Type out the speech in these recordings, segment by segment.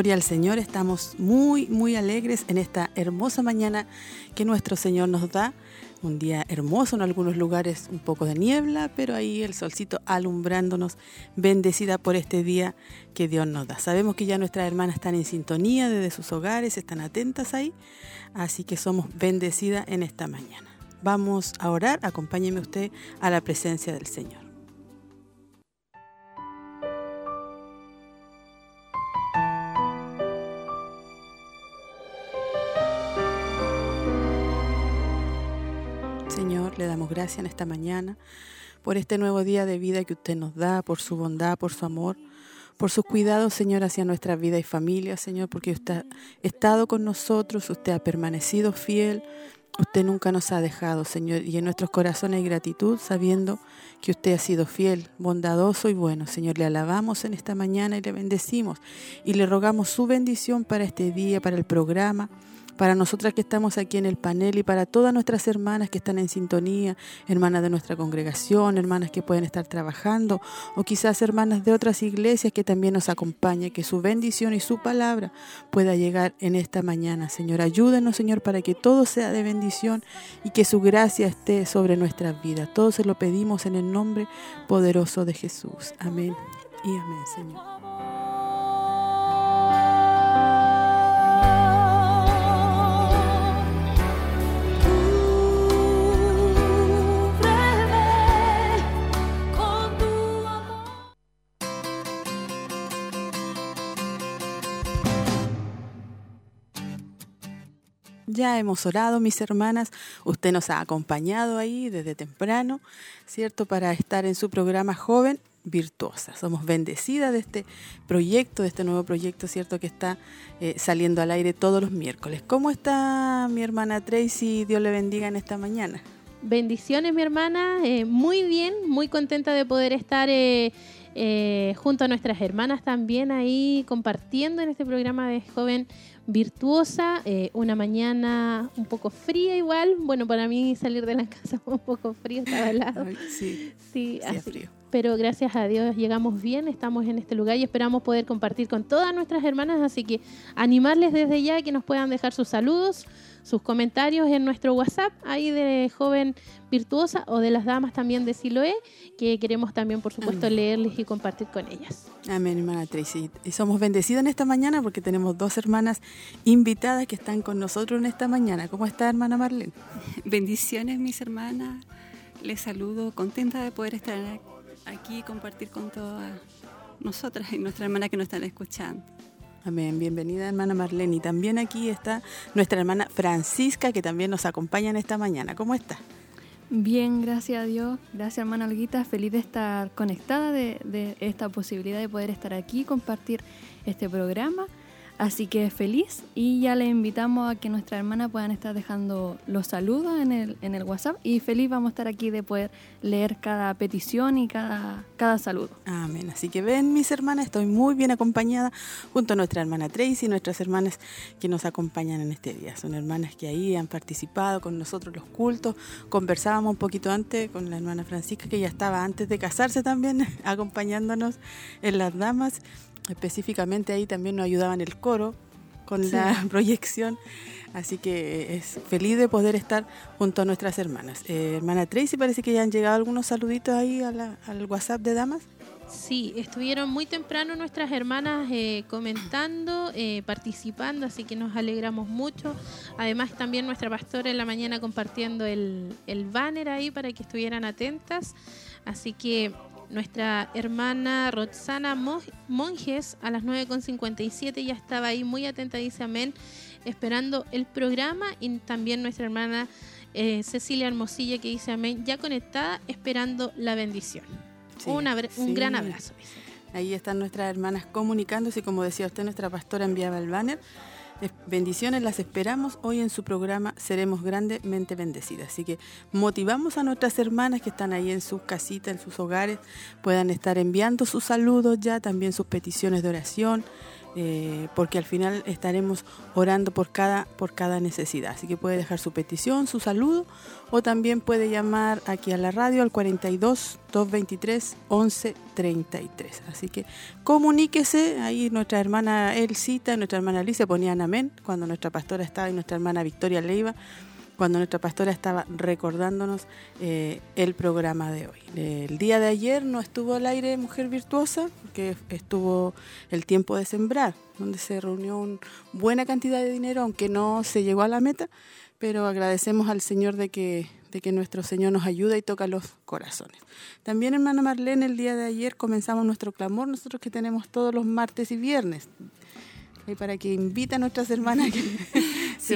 Gloria al Señor, estamos muy, muy alegres en esta hermosa mañana que nuestro Señor nos da. Un día hermoso, en algunos lugares un poco de niebla, pero ahí el solcito alumbrándonos, bendecida por este día que Dios nos da. Sabemos que ya nuestras hermanas están en sintonía desde sus hogares, están atentas ahí, así que somos bendecidas en esta mañana. Vamos a orar, acompáñeme usted a la presencia del Señor. Le damos gracias en esta mañana por este nuevo día de vida que usted nos da, por su bondad, por su amor, por sus cuidados, Señor, hacia nuestra vida y familia, Señor, porque usted ha estado con nosotros, usted ha permanecido fiel, usted nunca nos ha dejado, Señor, y en nuestros corazones hay gratitud sabiendo que usted ha sido fiel, bondadoso y bueno. Señor, le alabamos en esta mañana y le bendecimos y le rogamos su bendición para este día, para el programa para nosotras que estamos aquí en el panel y para todas nuestras hermanas que están en sintonía, hermanas de nuestra congregación, hermanas que pueden estar trabajando o quizás hermanas de otras iglesias que también nos acompañen, que su bendición y su palabra pueda llegar en esta mañana. Señor, ayúdenos, Señor, para que todo sea de bendición y que su gracia esté sobre nuestras vidas. Todo se lo pedimos en el nombre poderoso de Jesús. Amén y amén, Señor. Ya hemos orado, mis hermanas. Usted nos ha acompañado ahí desde temprano, ¿cierto? Para estar en su programa Joven Virtuosa. Somos bendecidas de este proyecto, de este nuevo proyecto, ¿cierto? Que está eh, saliendo al aire todos los miércoles. ¿Cómo está mi hermana Tracy? Dios le bendiga en esta mañana. Bendiciones, mi hermana. Eh, muy bien, muy contenta de poder estar eh, junto a nuestras hermanas también ahí compartiendo en este programa de Joven virtuosa, eh, una mañana un poco fría igual. Bueno, para mí salir de la casa fue un poco frío, estaba helado. sí, sí, así. Pero gracias a Dios llegamos bien, estamos en este lugar y esperamos poder compartir con todas nuestras hermanas, así que animarles desde ya que nos puedan dejar sus saludos, sus comentarios en nuestro WhatsApp, ahí de Joven Virtuosa o de las damas también de Siloé, que queremos también, por supuesto, leerles y compartir con ellas. Amén, hermana Tracy. Y somos bendecidas en esta mañana porque tenemos dos hermanas invitadas que están con nosotros en esta mañana. ¿Cómo está, hermana Marlene? Bendiciones, mis hermanas. Les saludo, contenta de poder estar aquí y compartir con todas nosotras y nuestras hermanas que nos están escuchando. Amén, bienvenida hermana Marlene. Y también aquí está nuestra hermana Francisca, que también nos acompaña en esta mañana. ¿Cómo está? Bien, gracias a Dios. Gracias hermana Olguita. Feliz de estar conectada de, de esta posibilidad de poder estar aquí y compartir este programa. Así que feliz y ya le invitamos a que nuestra hermana puedan estar dejando los saludos en el, en el WhatsApp y feliz vamos a estar aquí de poder leer cada petición y cada, cada saludo. Amén. Así que ven mis hermanas, estoy muy bien acompañada junto a nuestra hermana Tracy y nuestras hermanas que nos acompañan en este día. Son hermanas que ahí han participado con nosotros los cultos. Conversábamos un poquito antes con la hermana Francisca que ya estaba antes de casarse también acompañándonos en las damas específicamente ahí también nos ayudaban el coro con la proyección. Así que es feliz de poder estar junto a nuestras hermanas. Eh, hermana Tracy, parece que ya han llegado algunos saluditos ahí al WhatsApp de Damas. Sí, estuvieron muy temprano nuestras hermanas eh, comentando, eh, participando, así que nos alegramos mucho. Además también nuestra pastora en la mañana compartiendo el, el banner ahí para que estuvieran atentas. Así que nuestra hermana Roxana Monjes a las 9.57 ya estaba ahí muy atenta, dice amén, esperando el programa y también nuestra hermana eh, Cecilia Hermosilla que dice amén, ya conectada, esperando la bendición. un, un gran abrazo. Ahí están nuestras hermanas comunicándose como decía usted, nuestra pastora enviaba el banner. Bendiciones, las esperamos hoy en su programa Seremos Grandemente Bendecidas. Así que motivamos a nuestras hermanas que están ahí en sus casitas, en sus hogares, puedan estar enviando sus saludos ya, también sus peticiones de oración, eh, porque al final estaremos orando por cada, por cada necesidad. Así que puede dejar su petición, su saludo, o también puede llamar aquí a la radio al 42 223 11 33. Así que comuníquese, ahí nuestra hermana Elcita, nuestra hermana Alicia ponían amén cuando nuestra pastora estaba y nuestra hermana Victoria Leiva cuando nuestra pastora estaba recordándonos eh, el programa de hoy. El día de ayer no estuvo al aire Mujer Virtuosa, que estuvo el tiempo de sembrar, donde se reunió una buena cantidad de dinero, aunque no se llegó a la meta, pero agradecemos al Señor de que, de que nuestro Señor nos ayuda y toca los corazones. También, hermana Marlene, el día de ayer comenzamos nuestro clamor, nosotros que tenemos todos los martes y viernes, y para que invita a nuestras hermanas que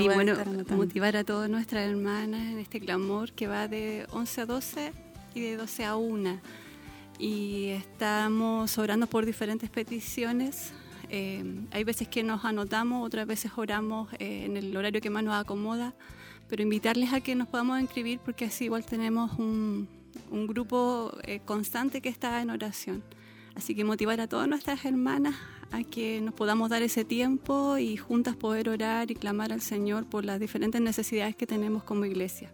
sí, bueno, motivar a todas nuestras hermanas en este clamor que va de 11 a 12 y de 12 a 1. Y estamos orando por diferentes peticiones. Eh, hay veces que nos anotamos, otras veces oramos eh, en el horario que más nos acomoda, pero invitarles a que nos podamos inscribir porque así igual tenemos un, un grupo eh, constante que está en oración. Así que motivar a todas nuestras hermanas a que nos podamos dar ese tiempo y juntas poder orar y clamar al Señor por las diferentes necesidades que tenemos como iglesia.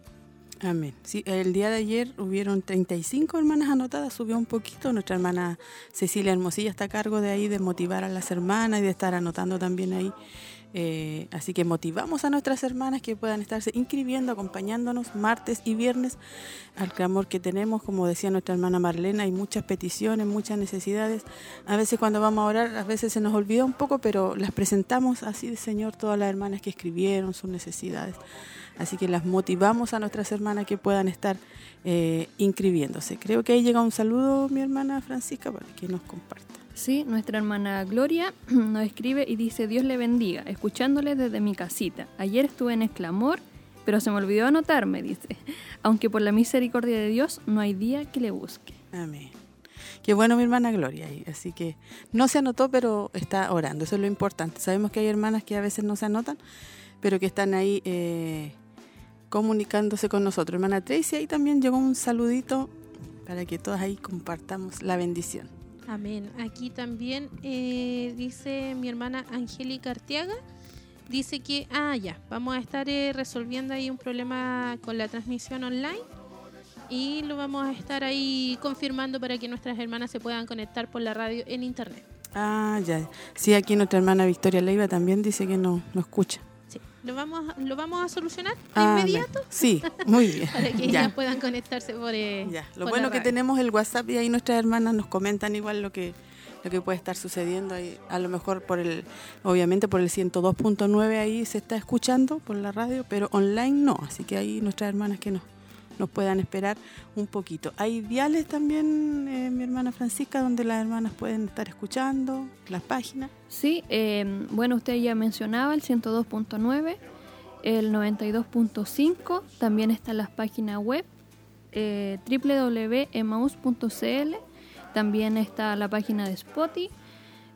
Amén. El día de ayer hubieron 35 hermanas anotadas, subió un poquito. Nuestra hermana Cecilia Hermosilla está a cargo de ahí, de motivar a las hermanas y de estar anotando también ahí eh, así que motivamos a nuestras hermanas que puedan estarse inscribiendo, acompañándonos martes y viernes al clamor que tenemos. Como decía nuestra hermana Marlena, hay muchas peticiones, muchas necesidades. A veces cuando vamos a orar, a veces se nos olvida un poco, pero las presentamos así, Señor, todas las hermanas que escribieron sus necesidades. Así que las motivamos a nuestras hermanas que puedan estar eh, inscribiéndose. Creo que ahí llega un saludo, mi hermana Francisca, para que nos comparta. Sí, nuestra hermana Gloria nos escribe y dice, Dios le bendiga, escuchándole desde mi casita. Ayer estuve en exclamor, pero se me olvidó anotarme, dice. Aunque por la misericordia de Dios no hay día que le busque. Amén. Qué bueno mi hermana Gloria. Así que no se anotó, pero está orando. Eso es lo importante. Sabemos que hay hermanas que a veces no se anotan, pero que están ahí eh, comunicándose con nosotros. Hermana Tracy, ahí también llegó un saludito para que todas ahí compartamos la bendición. Amén. Aquí también eh, dice mi hermana Angélica Arteaga, dice que, ah, ya, vamos a estar eh, resolviendo ahí un problema con la transmisión online y lo vamos a estar ahí confirmando para que nuestras hermanas se puedan conectar por la radio en internet. Ah, ya. Sí, aquí nuestra hermana Victoria Leiva también dice que no, no escucha. ¿Lo vamos, ¿Lo vamos a solucionar de ah, inmediato? Sí, muy bien. Para que ya. puedan conectarse por. Eh, ya. Lo bueno que tenemos el WhatsApp y ahí nuestras hermanas nos comentan igual lo que lo que puede estar sucediendo ahí, a lo mejor por el obviamente por el 102.9 ahí se está escuchando por la radio pero online no así que ahí nuestras hermanas que nos nos puedan esperar un poquito. Hay viales también, eh, mi hermana Francisca, donde las hermanas pueden estar escuchando las páginas. Sí, eh, bueno, usted ya mencionaba el 102.9, el 92.5, también están las páginas web eh, www.emaus.cl, también está la página de Spotify.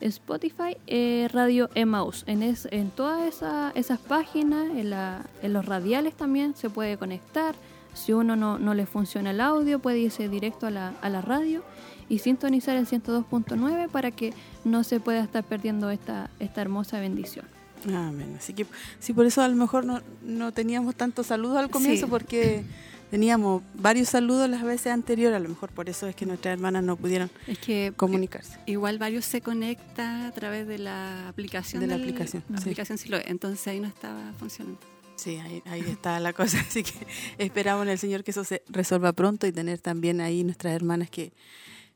Spotify, eh, Radio Emaus. En, en todas esas páginas, en, en, los radiales también se puede conectar. Si uno no, no le funciona el audio, puede irse directo a la, a la radio y sintonizar el 102.9 para que no se pueda estar perdiendo esta, esta hermosa bendición. Amén. Así que sí, por eso a lo mejor no, no teníamos tantos saludos al comienzo, porque teníamos varios saludos las veces anteriores, a lo mejor por eso es que nuestras hermanas no pudieron es que comunicarse. Igual varios se conecta a través de la aplicación. De la aplicación. La aplicación sí lo Entonces ahí no estaba funcionando. Sí, ahí, ahí está la cosa. Así que esperamos en el Señor que eso se resuelva pronto y tener también ahí nuestras hermanas que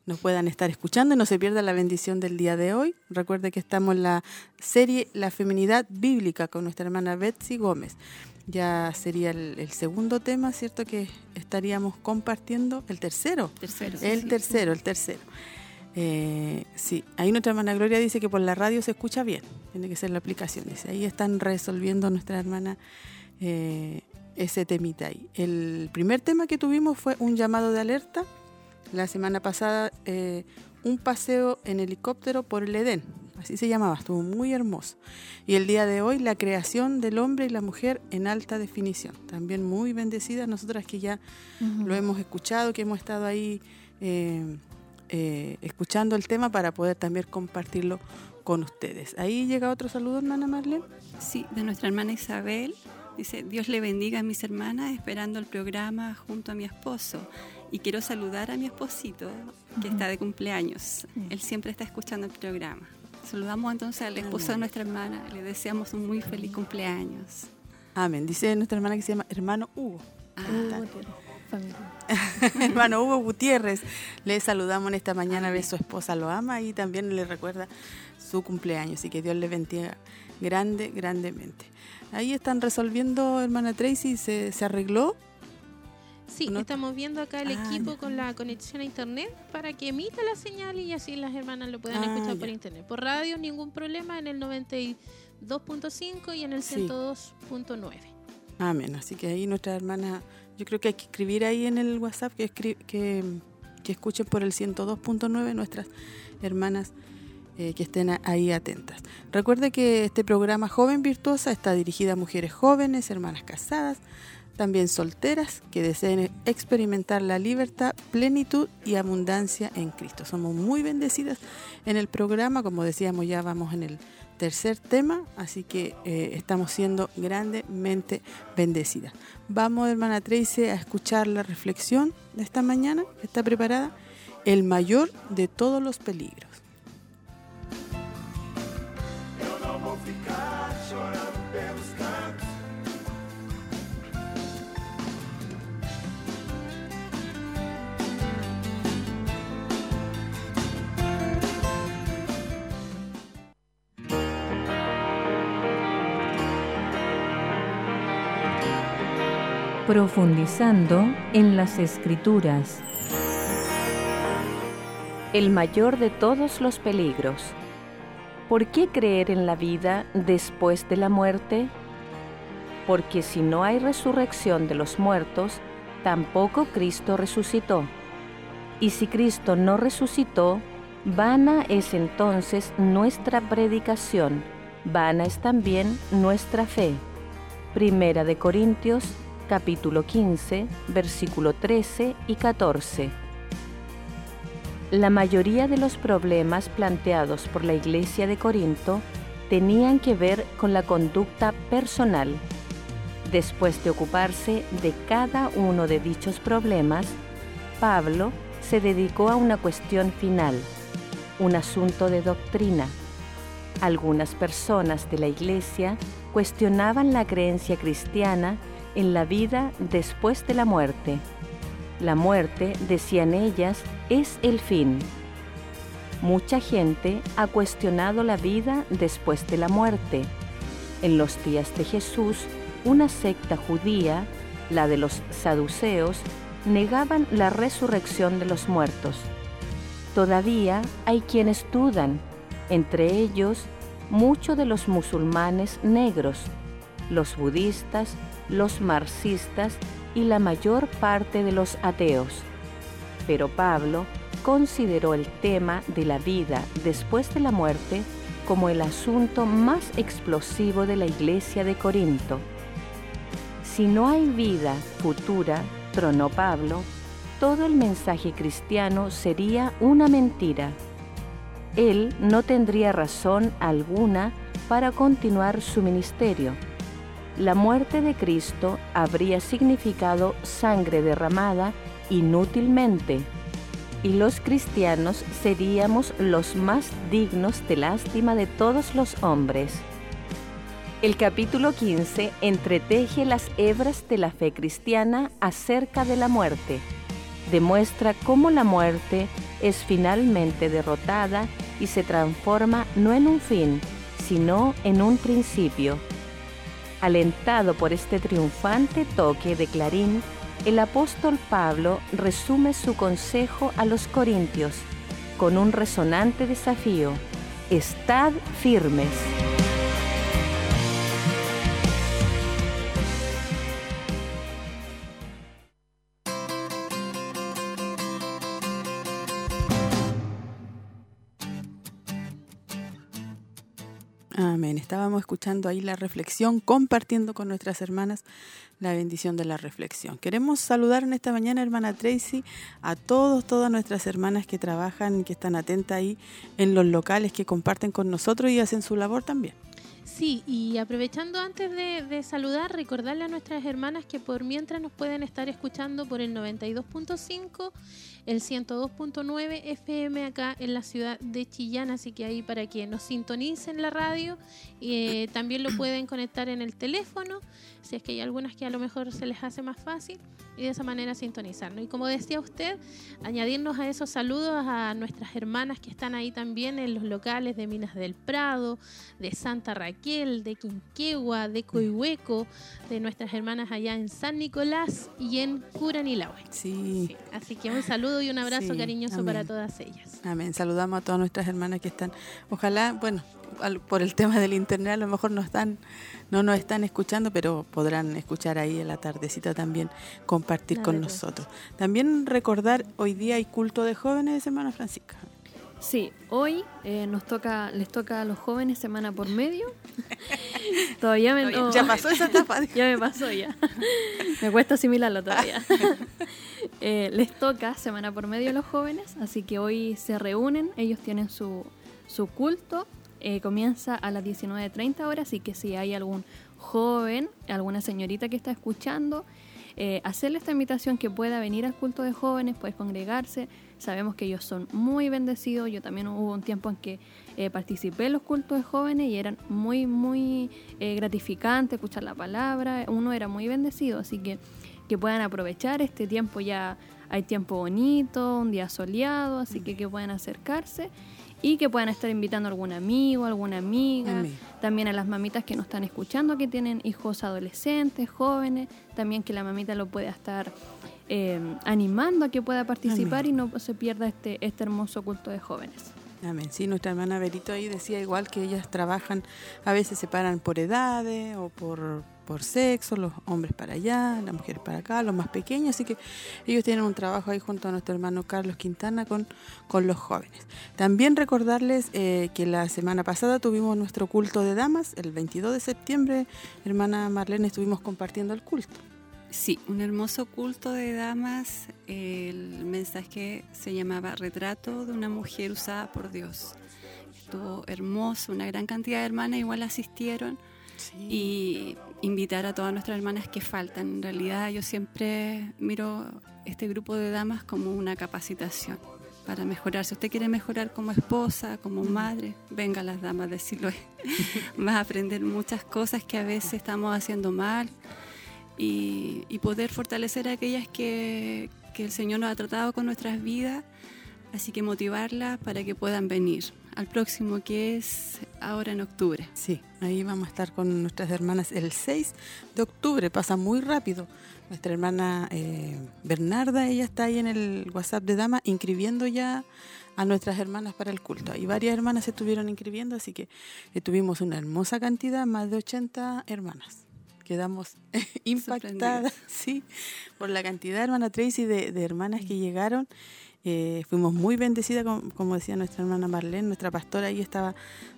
nos puedan estar escuchando y no se pierda la bendición del día de hoy. Recuerde que estamos en la serie La Feminidad Bíblica con nuestra hermana Betsy Gómez. Ya sería el, segundo tema, ¿cierto? Que estaríamos compartiendo. El tercero. Tercero. El tercero, el tercero. Eh, sí, ahí nuestra hermana Gloria dice que por la radio se escucha bien. Tiene que ser la aplicación. Dice, ahí están resolviendo nuestra hermana eh, ese temita ahí. El primer tema que tuvimos fue un llamado de alerta la semana pasada eh, un paseo en helicóptero por el Edén, así se llamaba, estuvo muy hermoso. Y el día de hoy la creación del hombre y la mujer en alta definición, también muy bendecida, nosotras que ya lo hemos escuchado, que hemos estado ahí eh, eh, escuchando el tema para poder también compartirlo con ustedes. Ahí llega otro saludo, hermana Marlene. Sí, de nuestra hermana Isabel. Dice, Dios le bendiga a mis hermanas esperando el programa junto a mi esposo. Y quiero saludar a mi esposito, que está de cumpleaños. Él siempre está escuchando el programa. Saludamos entonces al esposo de nuestra hermana. Le deseamos un muy feliz cumpleaños. Amén. Dice nuestra hermana que se llama hermano Hugo. Ah, hermano Hugo Gutiérrez. Le saludamos en esta mañana, ve su esposa lo ama y también le recuerda su cumpleaños. Y que Dios le bendiga grande, grandemente. Ahí están resolviendo, hermana Tracy, se, se arregló Sí, estamos viendo acá el ah, equipo con la conexión a internet para que emita la señal y así las hermanas lo puedan ah, escuchar por internet. Por radio ningún problema en el 92.5 y en el 102.9. Amén. Así que ahí nuestra hermana, yo creo que hay que escribir ahí en el WhatsApp que, escuchen por el 102.9 nuestras hermanas eh, que estén ahí atentas. Recuerde que este programa Joven Virtuosa está dirigido a mujeres jóvenes, hermanas casadas, también solteras que deseen experimentar la libertad, plenitud y abundancia en Cristo. Somos muy bendecidas en el programa, como decíamos ya vamos en el tercer tema, así que eh, estamos siendo grandemente bendecidas. Vamos, hermana Tracy, a escuchar la reflexión de esta mañana. ¿Está preparada? El mayor de todos los peligros. Profundizando en las escrituras. El mayor de todos los peligros. ¿Por qué creer en la vida después de la muerte? Porque si no hay resurrección de los muertos, tampoco Cristo resucitó. Y si Cristo no resucitó, vana es entonces nuestra predicación, vana es también nuestra fe. Primera de Corintios capítulo 15, versículo 13 y 14. La mayoría de los problemas planteados por la iglesia de Corinto tenían que ver con la conducta personal. Después de ocuparse de cada uno de dichos problemas, Pablo se dedicó a una cuestión final, un asunto de doctrina. Algunas personas de la iglesia cuestionaban la creencia cristiana en la vida después de la muerte. La muerte, decían ellas, es el fin. Mucha gente ha cuestionado la vida después de la muerte. En los días de Jesús, una secta judía, la de los saduceos, negaban la resurrección de los muertos. Todavía hay quienes dudan, entre ellos muchos de los musulmanes negros, los budistas, los marxistas y la mayor parte de los ateos. Pero Pablo consideró el tema de la vida después de la muerte como el asunto más explosivo de la iglesia de Corinto. Si no hay vida futura, tronó Pablo, todo el mensaje cristiano sería una mentira. Él no tendría razón alguna para continuar su ministerio la muerte de Cristo habría significado sangre derramada inútilmente y los cristianos seríamos los más dignos de lástima de todos los hombres. El capítulo 15 entreteje las hebras de la fe cristiana acerca de la muerte. demuestra cómo la muerte es finalmente derrotada y se transforma no en un fin, sino en un principio. Alentado por este triunfante toque de clarín, el apóstol Pablo resume su consejo a los corintios con un resonante desafío. Estad firmes. Amén. Estábamos escuchando ahí la reflexión, compartiendo con nuestras hermanas la bendición de la reflexión. Queremos saludar en esta mañana, hermana Tracy, a todos, todas nuestras hermanas que trabajan, que están atentas ahí en los locales, que comparten con nosotros y hacen su labor también. Sí, y aprovechando antes de, saludar, recordarle a nuestras hermanas que por mientras nos pueden estar escuchando por el 92.5 el 102.9 FM acá en la ciudad de Chillán, así que ahí para que nos sintonicen la radio, eh, también lo pueden conectar en el teléfono, si es que hay algunas que a lo mejor se les hace más fácil, y de esa manera sintonizarnos. Y como decía usted, añadirnos a esos saludos a nuestras hermanas que están ahí también en los locales de Minas del Prado, de Santa Raquel, de Quinquegua, de Coihueco, de nuestras hermanas allá en San Nicolás y en Curanilahue. Sí. sí. Así que un saludo y un abrazo cariñoso para todas ellas. Amén. Saludamos a todas nuestras hermanas que están, ojalá, bueno, por el tema del internet a lo mejor no están, no nos están escuchando, pero podrán escuchar ahí en la tardecita también, compartir con nosotros. También recordar, hoy día hay culto de jóvenes, hermana Francisca. Sí, hoy eh, nos toca, les toca a los jóvenes semana por medio. todavía me ya pasó esa etapa. ya me pasó ya. me cuesta asimilarlo todavía. eh, les toca semana por medio a los jóvenes, así que hoy se reúnen, ellos tienen su, su culto, eh, comienza a las 19.30 horas, así que si hay algún joven, alguna señorita que está escuchando, eh, hacerle esta invitación que pueda venir al culto de jóvenes, puede congregarse. Sabemos que ellos son muy bendecidos. Yo también hubo un tiempo en que eh, participé en los cultos de jóvenes y eran muy, muy eh, gratificantes escuchar la palabra. Uno era muy bendecido, así que que puedan aprovechar este tiempo ya. Hay tiempo bonito, un día soleado, así que que puedan acercarse y que puedan estar invitando a algún amigo, alguna amiga, también a las mamitas que nos están escuchando, que tienen hijos adolescentes, jóvenes, también que la mamita lo pueda estar eh, animando a que pueda participar y no se pierda este, este hermoso culto de jóvenes. Amén. Sí, nuestra hermana Berito ahí decía igual que ellas trabajan, a veces se paran por edades o por, por sexo, los hombres para allá, las mujeres para acá, los más pequeños, así que ellos tienen un trabajo ahí junto a nuestro hermano Carlos Quintana con, con los jóvenes. También recordarles eh, que la semana pasada tuvimos nuestro culto de damas, el 22 de septiembre, hermana Marlene, estuvimos compartiendo el culto. Sí, un hermoso culto de damas. El mensaje se llamaba Retrato de una mujer usada por Dios. Estuvo hermoso, una gran cantidad de hermanas igual asistieron. Sí. Y invitar a todas nuestras hermanas que faltan. En realidad yo siempre miro este grupo de damas como una capacitación para mejorar. Si usted quiere mejorar como esposa, como madre, venga a las damas de Siloé. Vas a aprender muchas cosas que a veces estamos haciendo mal y, y poder fortalecer a aquellas que, que el Señor nos ha tratado con nuestras vidas. Así que motivarlas para que puedan venir al próximo que es ahora en octubre. Sí, ahí vamos a estar con nuestras hermanas el 6 de octubre, pasa muy rápido. Nuestra hermana eh, Bernarda, ella está ahí en el WhatsApp de Dama inscribiendo ya a nuestras hermanas para el culto. Y varias hermanas se estuvieron inscribiendo, así que eh, tuvimos una hermosa cantidad, más de 80 hermanas quedamos impactadas sí, por la cantidad, hermana Tracy, de, de hermanas que llegaron. Eh, fuimos muy bendecidas, como, como, decía nuestra hermana Marlene, nuestra pastora ahí estaba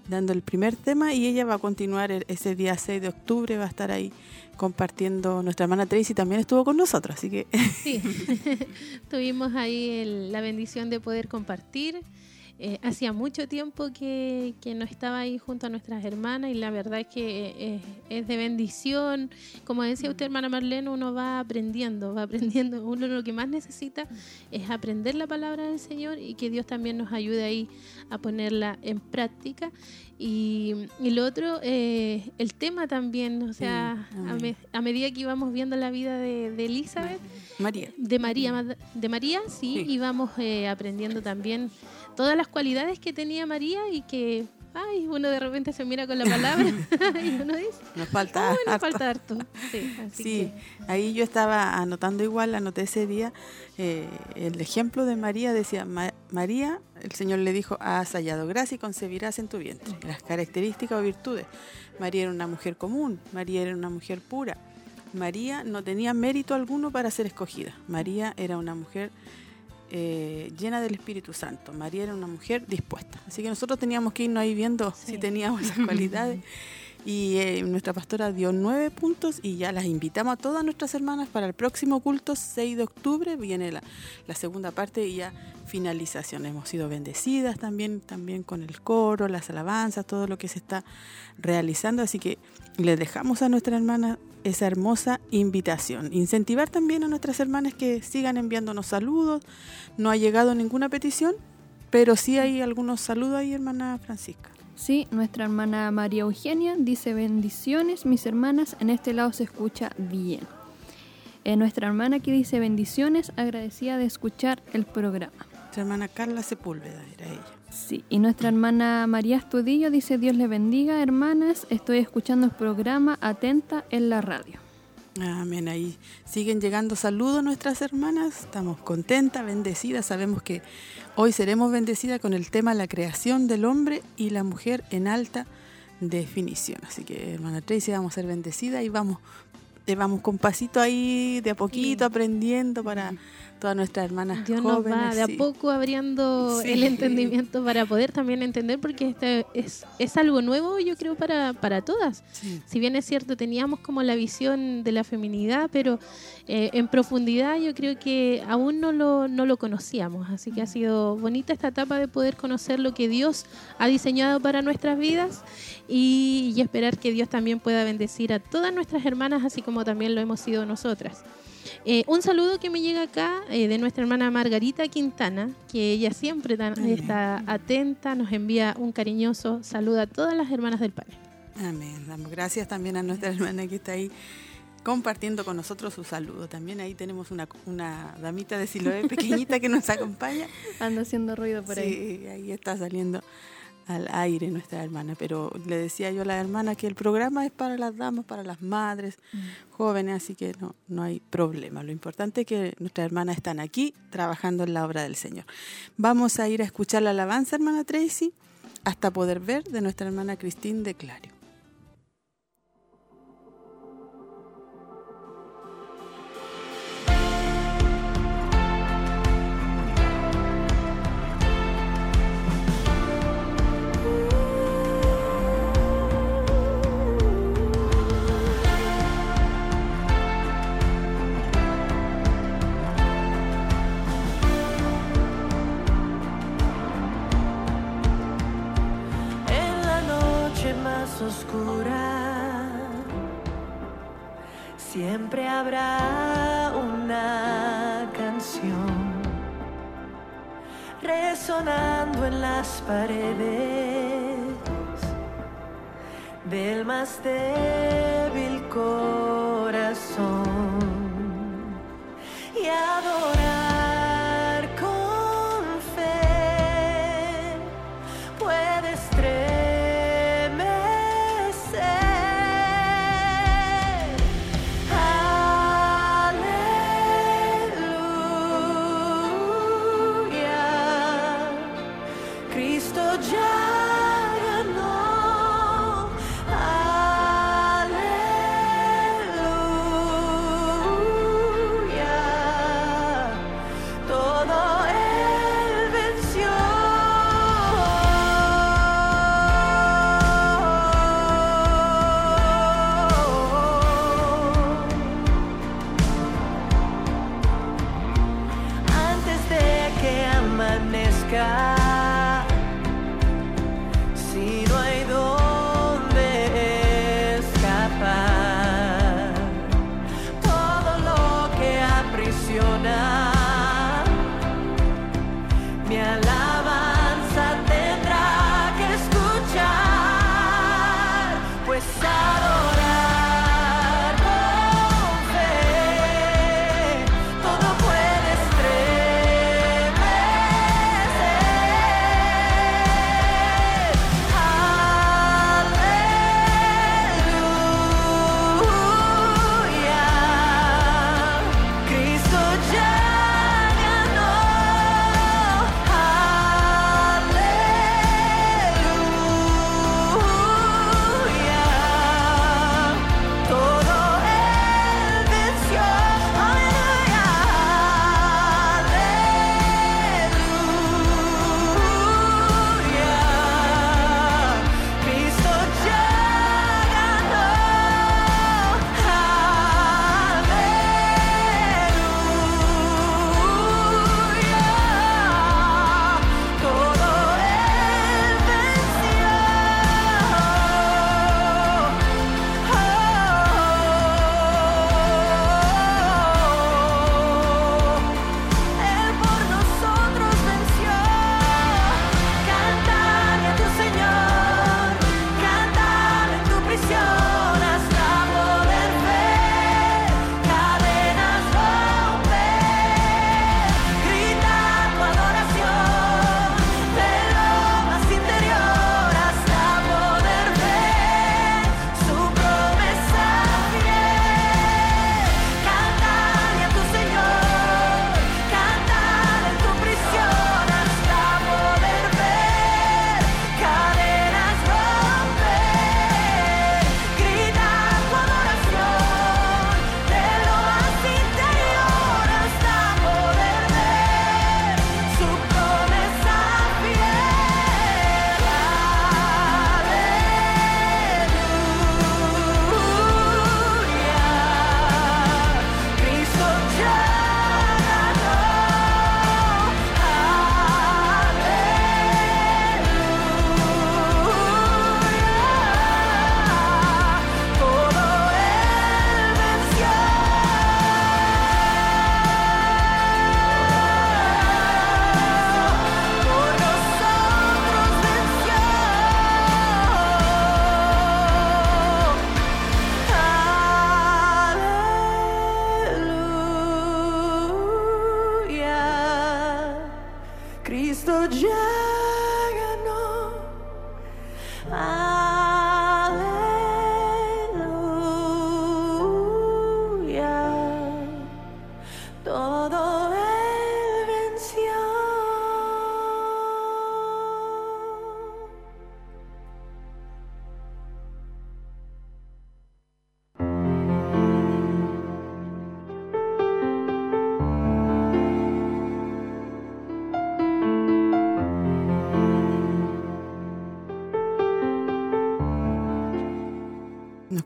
dando el primer tema y ella va a continuar el, ese día 6 de octubre, va a estar ahí compartiendo. Nuestra hermana Tracy también estuvo con nosotros, así que... Sí, tuvimos ahí el, la bendición de poder compartir. Eh, hacía mucho tiempo que, que, no estaba ahí junto a nuestras hermanas y la verdad es que eh, es de bendición. Como decía usted, hermana Marlene, uno va aprendiendo, va aprendiendo. Uno lo que más necesita es aprender la palabra del Señor y que Dios también nos ayude ahí a ponerla en práctica. Y, lo otro, eh, el tema también, o sea, a, medida que íbamos viendo la vida de, Elizabeth, María. De María, de María sí, íbamos eh, aprendiendo también todas las cualidades que tenía María y que ay, uno de repente se mira con la palabra y uno dice, nos falta, nos falta harto. Sí, ahí yo estaba anotando igual, anoté ese día, eh, el ejemplo de María decía, María, el Señor le dijo, has hallado gracia y concebirás en tu vientre. Las características o virtudes. María era una mujer común, María era una mujer pura. María no tenía mérito alguno para ser escogida. María era una mujer eh, llena del Espíritu Santo. María era una mujer dispuesta. Así que nosotros teníamos que irnos ahí viendo si teníamos esas cualidades. Y eh, nuestra pastora dio nueve puntos y ya las invitamos a todas nuestras hermanas para el próximo culto, 6 de octubre. Viene la, la segunda parte y ya finalización. Hemos sido bendecidas también, también con el coro, las alabanzas, todo lo que se está realizando. Así que le dejamos a nuestra hermana esa hermosa invitación. Incentivar también a nuestras hermanas que sigan enviándonos saludos. No ha llegado ninguna petición, pero sí hay algunos saludos ahí, hermana Francisca. Sí, nuestra hermana María Eugenia dice bendiciones, mis hermanas, en este lado se escucha bien. Eh, nuestra hermana aquí dice bendiciones, agradecida de escuchar el programa. Nuestra hermana Carla Sepúlveda era ella. Sí, y nuestra hermana María Estudillo dice Dios le bendiga, hermanas, estoy escuchando el programa atenta en la radio. Amén, ahí siguen llegando saludos nuestras hermanas, estamos contentas, bendecidas, sabemos que hoy seremos bendecidas con el tema la creación del hombre y la mujer en alta definición. Así que hermana Tracy, vamos a ser bendecidas y vamos, eh, vamos con pasito ahí de a poquito aprendiendo para todas nuestras hermanas Dios nos va de a poco abriendo el entendimiento para poder también entender, porque este es, es algo nuevo, yo creo, para, para todas. Si bien es cierto, teníamos como la visión de la feminidad, pero eh, en profundidad yo creo que aún no lo, no lo conocíamos. Así que ha sido bonita esta etapa de poder conocer lo que Dios ha diseñado para nuestras vidas y, y esperar que Dios también pueda bendecir a todas nuestras hermanas, así como también lo hemos sido nosotras. Eh, un saludo que me llega acá eh, de nuestra hermana Margarita Quintana, que ella siempre está atenta, nos envía un cariñoso saludo a todas las hermanas del panel. Amén. Damos gracias también a nuestra hermana que está ahí compartiendo con nosotros su saludo. También ahí tenemos una, una damita de Siloé pequeñita que nos acompaña. Anda haciendo ruido por ahí. Sí, ahí está saliendo al aire nuestra hermana, pero le decía yo a la hermana que el programa es para las damas, para las madres mm. jóvenes, así que no, no hay problema. Lo importante es que nuestras hermanas están aquí trabajando en la obra del Señor. Vamos a ir a escuchar la alabanza, hermana Tracy, hasta poder ver de nuestra hermana Cristín de Clario. Oscura, siempre habrá una canción resonando en las paredes del más débil corazón y adorar.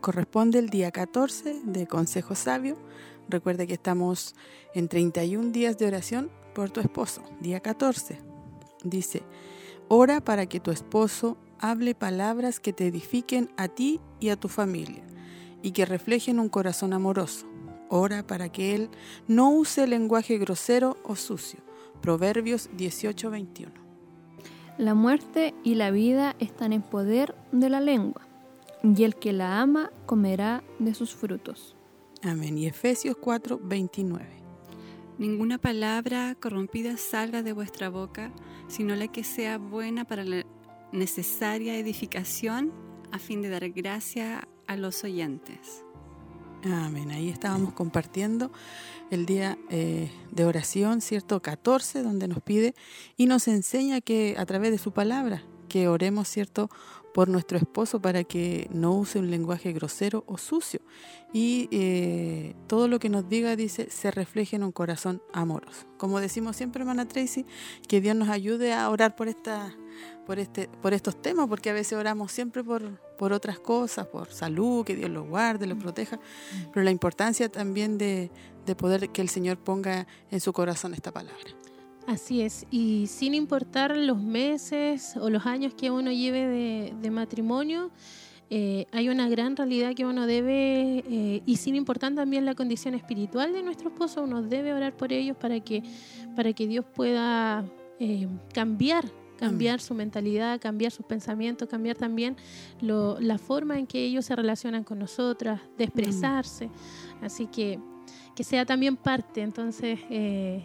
Corresponde el día 14 de Consejo Sabio. Recuerde que estamos en 31 días de oración por tu esposo. Día 14. Dice, ora para que tu esposo hable palabras que te edifiquen a ti y a tu familia y que reflejen un corazón amoroso. Ora para que él no use lenguaje grosero o sucio. Proverbios 18:21. La muerte y la vida están en poder de la lengua, y el que la ama comerá de sus frutos. Amén. Y Efesios 4:29. Ninguna palabra corrompida salga de vuestra boca, sino la que sea buena para la necesaria edificación a fin de dar gracia a los oyentes. Amén. Ahí estábamos compartiendo el día eh, de oración, ¿cierto? 14, donde nos pide y nos enseña que a través de su palabra, que oremos, ¿cierto? Por nuestro esposo para que no use un lenguaje grosero o sucio. Y eh, todo lo que nos diga, dice, se refleje en un corazón amoroso. Como decimos siempre, hermana Tracy, que Dios nos ayude a orar por esta por, este, por estos temas, porque a veces oramos siempre por, por otras cosas, por salud, que Dios los guarde, los proteja, pero la importancia también de, de poder que el Señor ponga en su corazón esta palabra. Así es, y sin importar los meses o los años que uno lleve de, de matrimonio, eh, hay una gran realidad que uno debe, eh, y sin importar también la condición espiritual de nuestro esposo, uno debe orar por ellos para que, para que Dios pueda eh, cambiar cambiar su mentalidad, cambiar sus pensamientos, cambiar también lo, la forma en que ellos se relacionan con nosotras, de expresarse. Así que que sea también parte entonces eh,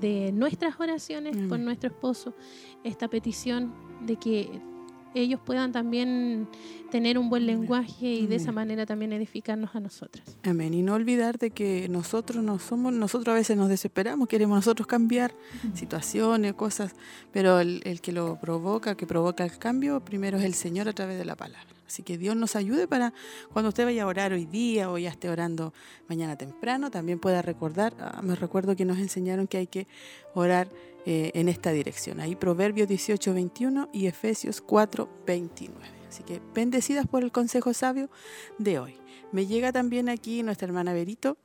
de nuestras oraciones con nuestro esposo, esta petición de que ellos puedan también tener un buen lenguaje y de esa manera también edificarnos a nosotras. Amén. Y no olvidar de que nosotros no somos, nosotros a veces nos desesperamos, queremos nosotros cambiar situaciones, cosas, pero el, el, que lo provoca, que provoca el cambio, primero es el Señor a través de la palabra. Así que Dios nos ayude para cuando usted vaya a orar hoy día o ya esté orando mañana temprano, también pueda recordar, ah, me recuerdo que nos enseñaron que hay que orar eh, en esta dirección. Ahí Proverbios 18, 21 y Efesios 4, 29. Así que bendecidas por el consejo sabio de hoy. Me llega también aquí nuestra hermana Berito.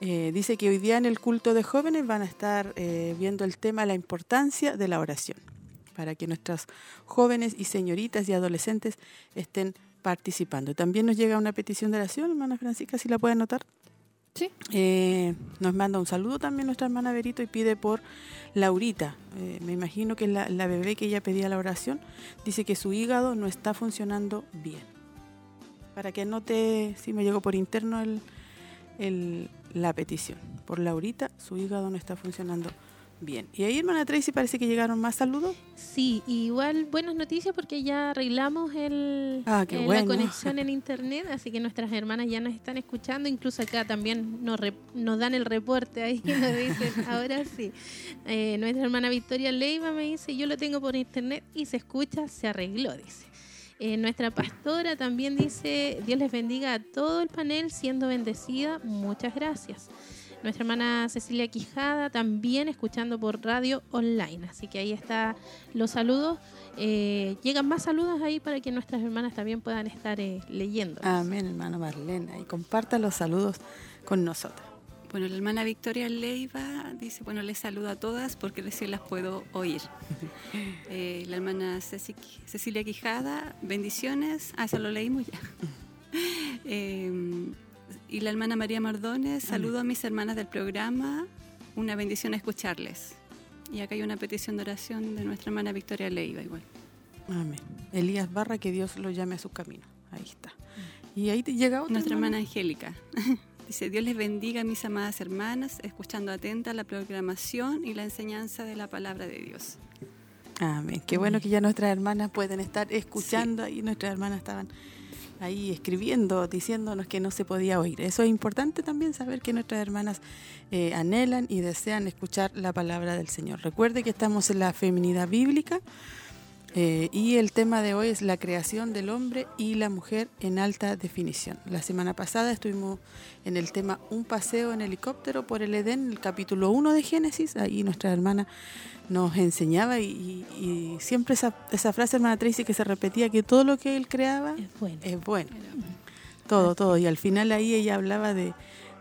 Eh, dice que hoy día en el culto de jóvenes van a estar eh, viendo el tema la importancia de la oración para que nuestras jóvenes y señoritas y adolescentes estén participando. También nos llega una petición de oración, hermana Francisca, si la puede anotar. Sí. Eh, nos manda un saludo también nuestra hermana Berito y pide por Laurita. Eh, me imagino que la, la, bebé que ella pedía la oración dice que su hígado no está funcionando bien. Para que anote, si me llegó por interno el, el, la petición. Por Laurita, su hígado no está funcionando bien Bien, y ahí hermana Tracy parece que llegaron más saludos. Sí, igual buenas noticias porque ya arreglamos el, ah, eh, bueno. la conexión en internet, así que nuestras hermanas ya nos están escuchando, incluso acá también nos, re, nos dan el reporte ahí, nos dicen, ahora sí. Eh, nuestra hermana Victoria Leiva me dice, yo lo tengo por internet y se escucha, se arregló, dice. Eh, nuestra pastora también dice, Dios les bendiga a todo el panel, siendo bendecida, muchas gracias nuestra hermana Cecilia Quijada, también escuchando por radio online. Así que ahí están los saludos. Eh, llegan más saludos ahí para que nuestras hermanas también puedan estar eh, leyendo. Amén, hermana Marlena. Y comparta los saludos con nosotros. Bueno, la hermana Victoria Leiva dice, bueno, les saludo a todas porque recién las puedo oír. eh, la hermana Ceci, Cecilia Quijada, bendiciones. Ah, eso lo leímos ya. y la hermana María Mardones, saludo a mis hermanas del programa, una bendición escucharles. Y acá hay una petición de oración de nuestra hermana Victoria Leiva igual. Amén. Elías Barra, que Dios lo llame a su camino. Ahí está. Y ahí te llega otra Nuestra hermana, hermana Angélica. Dice, Dios les bendiga mis amadas hermanas, escuchando atenta la programación y la enseñanza de la palabra de Dios. Amén. Qué bueno que ya nuestras hermanas pueden estar escuchando sí. y nuestras hermanas estaban ahí escribiendo, diciéndonos que no se podía oír. Eso es importante también saber que nuestras hermanas eh, anhelan y desean escuchar la palabra del Señor. Recuerde que estamos en la feminidad bíblica eh, y el tema de hoy es la creación del hombre y la mujer en alta definición. La semana pasada estuvimos en el tema Un paseo en helicóptero por el Edén, el capítulo 1 de Génesis. Ahí nuestra hermana nos enseñaba y, y, siempre esa, esa frase, hermana Tracy, que se repetía, que todo lo que él creaba es bueno. Es bueno. todo, todo. Y al final ahí ella hablaba de,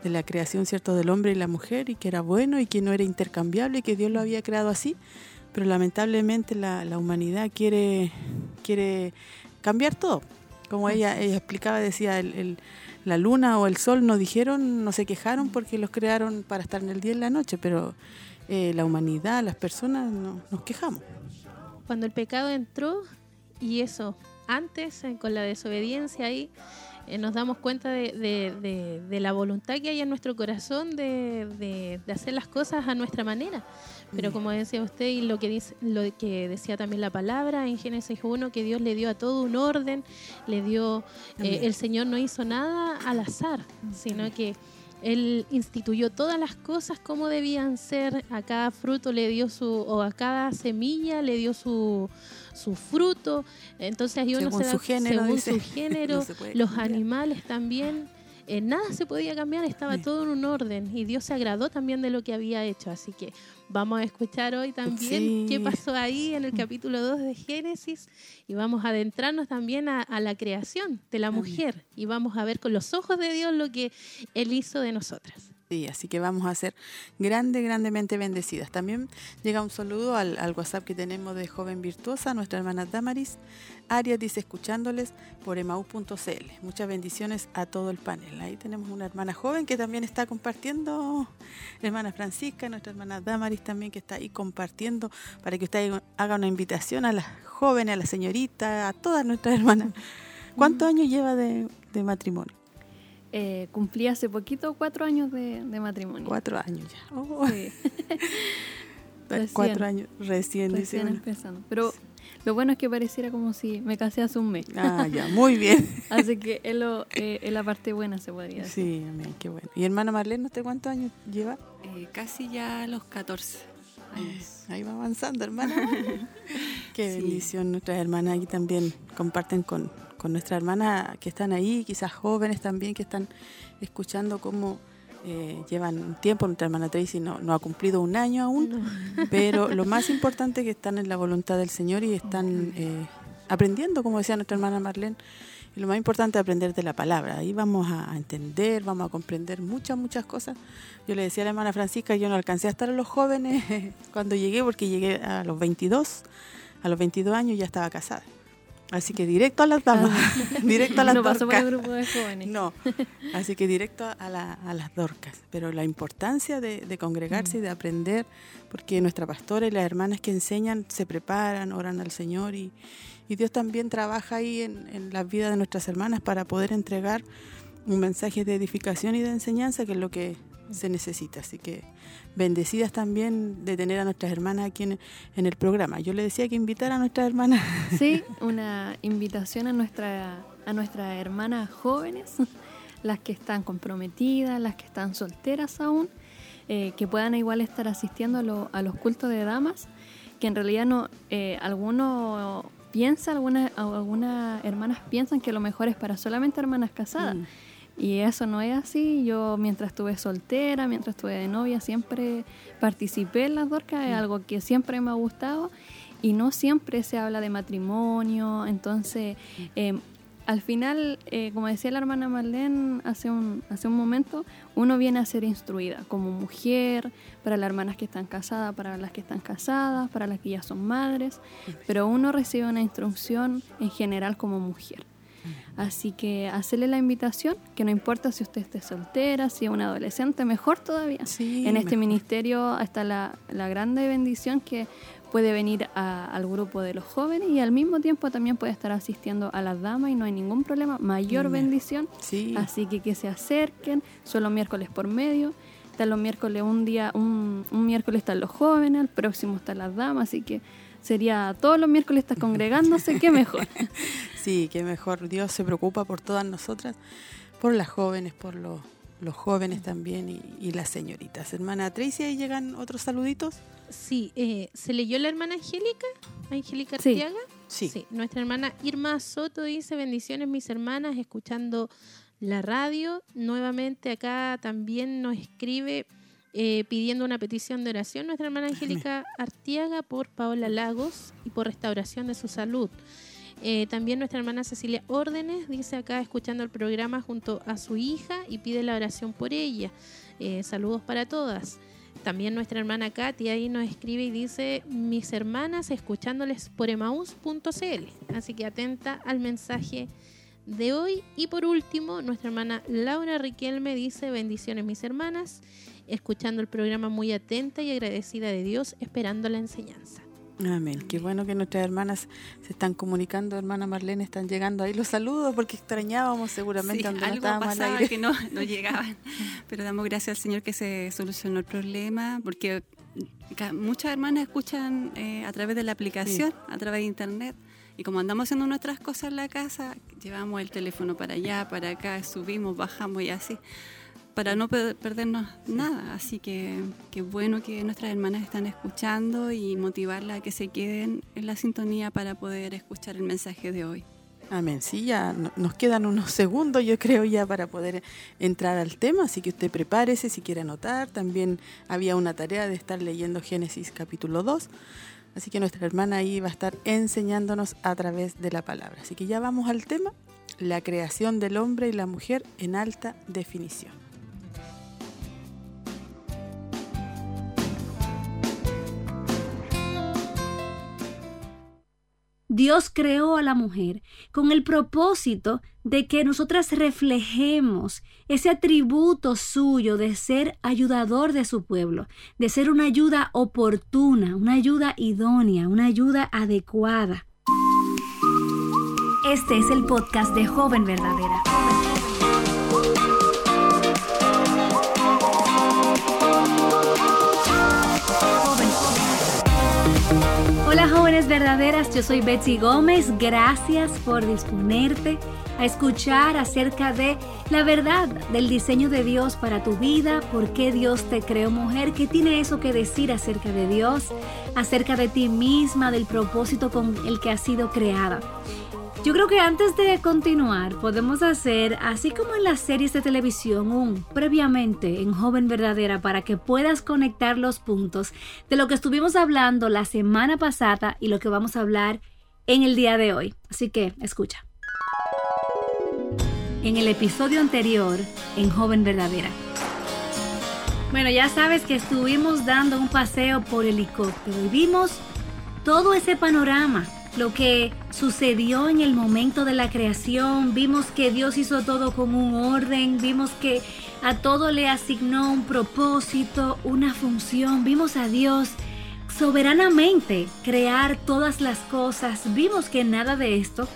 de la creación, ¿cierto?, del hombre y la mujer y que era bueno y que no era intercambiable y que Dios lo había creado así. Pero lamentablemente la, la humanidad quiere, quiere cambiar todo. Como ella, ella explicaba, decía, el, el- la luna o el sol no dijeron, no se quejaron porque los crearon para estar en el día y en la noche, pero eh, la humanidad, las personas, no- nos quejamos. Cuando el pecado entró, y eso, antes, eh, con la desobediencia ahí, eh, nos damos cuenta de, de- de- de la voluntad que hay en nuestro corazón de, hacer las cosas a nuestra manera. Pero Mm. como decía usted y lo que dice, lo que decía también la palabra en Génesis 1, que Dios le dio a todo un orden, le dio, eh, el Señor no hizo nada al azar, sino que él instituyó todas las cosas como debían ser. A cada fruto le dio su, o a cada semilla le dio su, su fruto. Entonces ahí uno Según se da su género, según dice. su género, No los animales también. eh, nada se podía cambiar, estaba todo en un orden y Dios se agradó también de lo que había hecho. Así que vamos a escuchar hoy también Sí. qué pasó ahí en el capítulo 2 de Génesis y vamos a adentrarnos también a, a la creación de la Amén. mujer y vamos a ver con los ojos de Dios lo que Él hizo de nosotras. Sí, así que vamos a ser grande, grandemente bendecidas. También llega un saludo al, al WhatsApp que tenemos de Joven Virtuosa, nuestra hermana Damaris. Arias dice escuchándoles por emaú.cl. Muchas bendiciones a todo el panel. Ahí tenemos una hermana joven que también está compartiendo, hermana Francisca, nuestra hermana Damaris también que está ahí compartiendo para que usted haga una invitación a las jóvenes, a las señoritas, a todas nuestras hermanas. ¿Cuántos años lleva de, de matrimonio? Eh, cumplí hace poquito cuatro años de, de matrimonio. Cuatro años ya. Oh. Sí, Recién. Cuatro años recién, recién empezando. Pero lo bueno es que pareciera como si me casé hace un mes. Ah, ya, muy bien. Así que es, lo, eh, es la parte buena, se podría decir. Sí, amén, qué bueno. ¿Y hermana Marlene, usted cuántos años lleva? Eh, casi ya a los 14 años. Ahí va avanzando, hermana. qué Sí. bendición. Nuestras hermanas aquí también comparten con, con nuestras hermanas que están ahí, quizás jóvenes también que están escuchando cómo eh, llevan un tiempo. Nuestra hermana Tracy no, no ha cumplido un año aún, pero lo más importante es que están en la voluntad del Señor y están eh, aprendiendo, como decía nuestra hermana Marlene. Y lo más importante es aprender de la palabra. Ahí vamos a a entender, vamos a comprender muchas, muchas cosas. Yo le decía a la hermana Francisca, yo no alcancé a estar en los jóvenes cuando llegué, porque llegué a los 22. A los 22 años ya estaba casada. Así que directo a las damas, directo a las no pasó por dorcas. el grupo de jóvenes. No, así que directo a, la- a las dorcas. Pero la importancia de, de congregarse y de aprender, porque nuestra pastora y las hermanas que enseñan se preparan, oran al Señor y, y Dios también trabaja ahí en, en la vida de nuestras hermanas para poder entregar un mensaje de edificación y de enseñanza, que es lo que se necesita. Así que bendecidas también de tener a nuestras hermanas aquí en, en el programa. Yo le decía que invitar a nuestras hermanas. Sí, una invitación a nuestra a nuestras hermanas jóvenes, las que están comprometidas, las que están solteras aún, eh, que puedan igual estar asistiendo a, lo- a los cultos de damas, que en realidad no, eh, algunos piensa, algunas algunas hermanas piensan que lo mejor es para solamente hermanas casadas. Mm. Y eso no es así. Yo mientras estuve soltera, mientras estuve de novia, siempre participé en las dorcas, es algo que siempre me ha gustado y no siempre se habla de matrimonio. Entonces, eh, al final, eh, como decía la hermana Marlene hace un, hace un momento, uno viene a ser instruida como mujer, para las hermanas que están casadas, para las que están casadas, para las que ya son madres, pero uno recibe una instrucción en general como mujer. Así que hacerle la invitación, que no importa si usted esté soltera, si es una adolescente, mejor todavía. Sí, en este mejor. ministerio está la, la grande bendición que puede venir a- al grupo de los jóvenes y al mismo tiempo también puede estar asistiendo a las damas y no hay ningún problema, mayor bendición. Sí. Así que que se acerquen, son los miércoles por medio. Están los miércoles, un día, un, un miércoles están los jóvenes, el próximo están las damas, así que sería todos los miércoles estar congregándose, qué mejor. Sí, que mejor. Dios se preocupa por todas nosotras, por las jóvenes, por los, los jóvenes también y, y las señoritas. Hermana Tracy, ahí llegan otros saluditos. Sí, eh, ¿se leyó la hermana Angélica? Angélica Sí. Arteaga. Sí. nuestra hermana Irma Soto dice bendiciones mis hermanas escuchando la radio. Nuevamente acá también nos escribe eh, pidiendo una petición de oración nuestra hermana Angélica Artiaga por Paola Lagos y por restauración de su salud. Eh, también nuestra hermana Cecilia Órdenes dice acá escuchando el programa junto a su hija y pide la oración por ella. Eh, saludos para todas. También nuestra hermana Katy ahí nos escribe y dice, mis hermanas escuchándoles por emaús.cl. Así que atenta al mensaje de hoy. Y por último, nuestra hermana Laura Riquelme dice, bendiciones mis hermanas, escuchando el programa muy atenta y agradecida de Dios, esperando la enseñanza. Amén. Qué bueno que nuestras hermanas se están comunicando, hermana Marlene, están llegando ahí los saludos porque extrañábamos seguramente sí, algo pasaba que no, no llegaban. Pero damos gracias al Señor que se solucionó el problema porque muchas hermanas escuchan eh, a través de la aplicación, a través de internet. Y como andamos haciendo nuestras cosas en la casa, llevamos el teléfono para allá, para acá, subimos, bajamos y así para no perdernos nada. Así que qué bueno que nuestras hermanas están escuchando y motivarlas a que se queden en la sintonía para poder escuchar el mensaje de hoy. Amén. Sí, ya nos quedan unos segundos, yo creo, ya para poder entrar al tema, así que usted prepárese si quiere anotar. También había una tarea de estar leyendo Génesis capítulo 2, así que nuestra hermana ahí va a estar enseñándonos a través de la palabra. Así que ya vamos al tema, la creación del hombre y la mujer en alta definición. Dios creó a la mujer con el propósito de que nosotras reflejemos ese atributo suyo de ser ayudador de su pueblo, de ser una ayuda oportuna, una ayuda idónea, una ayuda adecuada. Este es el podcast de Joven Verdadera. Verdaderas, yo soy Betsy Gómez. Gracias por disponerte a escuchar acerca de la verdad del diseño de Dios para tu vida, por qué Dios te creó mujer, qué tiene eso que decir acerca de Dios, acerca de ti misma, del propósito con el que has sido creada. Yo creo que antes de continuar podemos hacer, así como en las series de televisión, un previamente en Joven Verdadera para que puedas conectar los puntos de lo que estuvimos hablando la semana pasada y lo que vamos a hablar en el día de hoy. Así que escucha. En el episodio anterior, en Joven Verdadera. Bueno, ya sabes que estuvimos dando un paseo por helicóptero y vimos todo ese panorama lo que sucedió en el momento de la creación, vimos que Dios hizo todo con un orden, vimos que a todo le asignó un propósito, una función, vimos a Dios soberanamente crear todas las cosas, vimos que nada de esto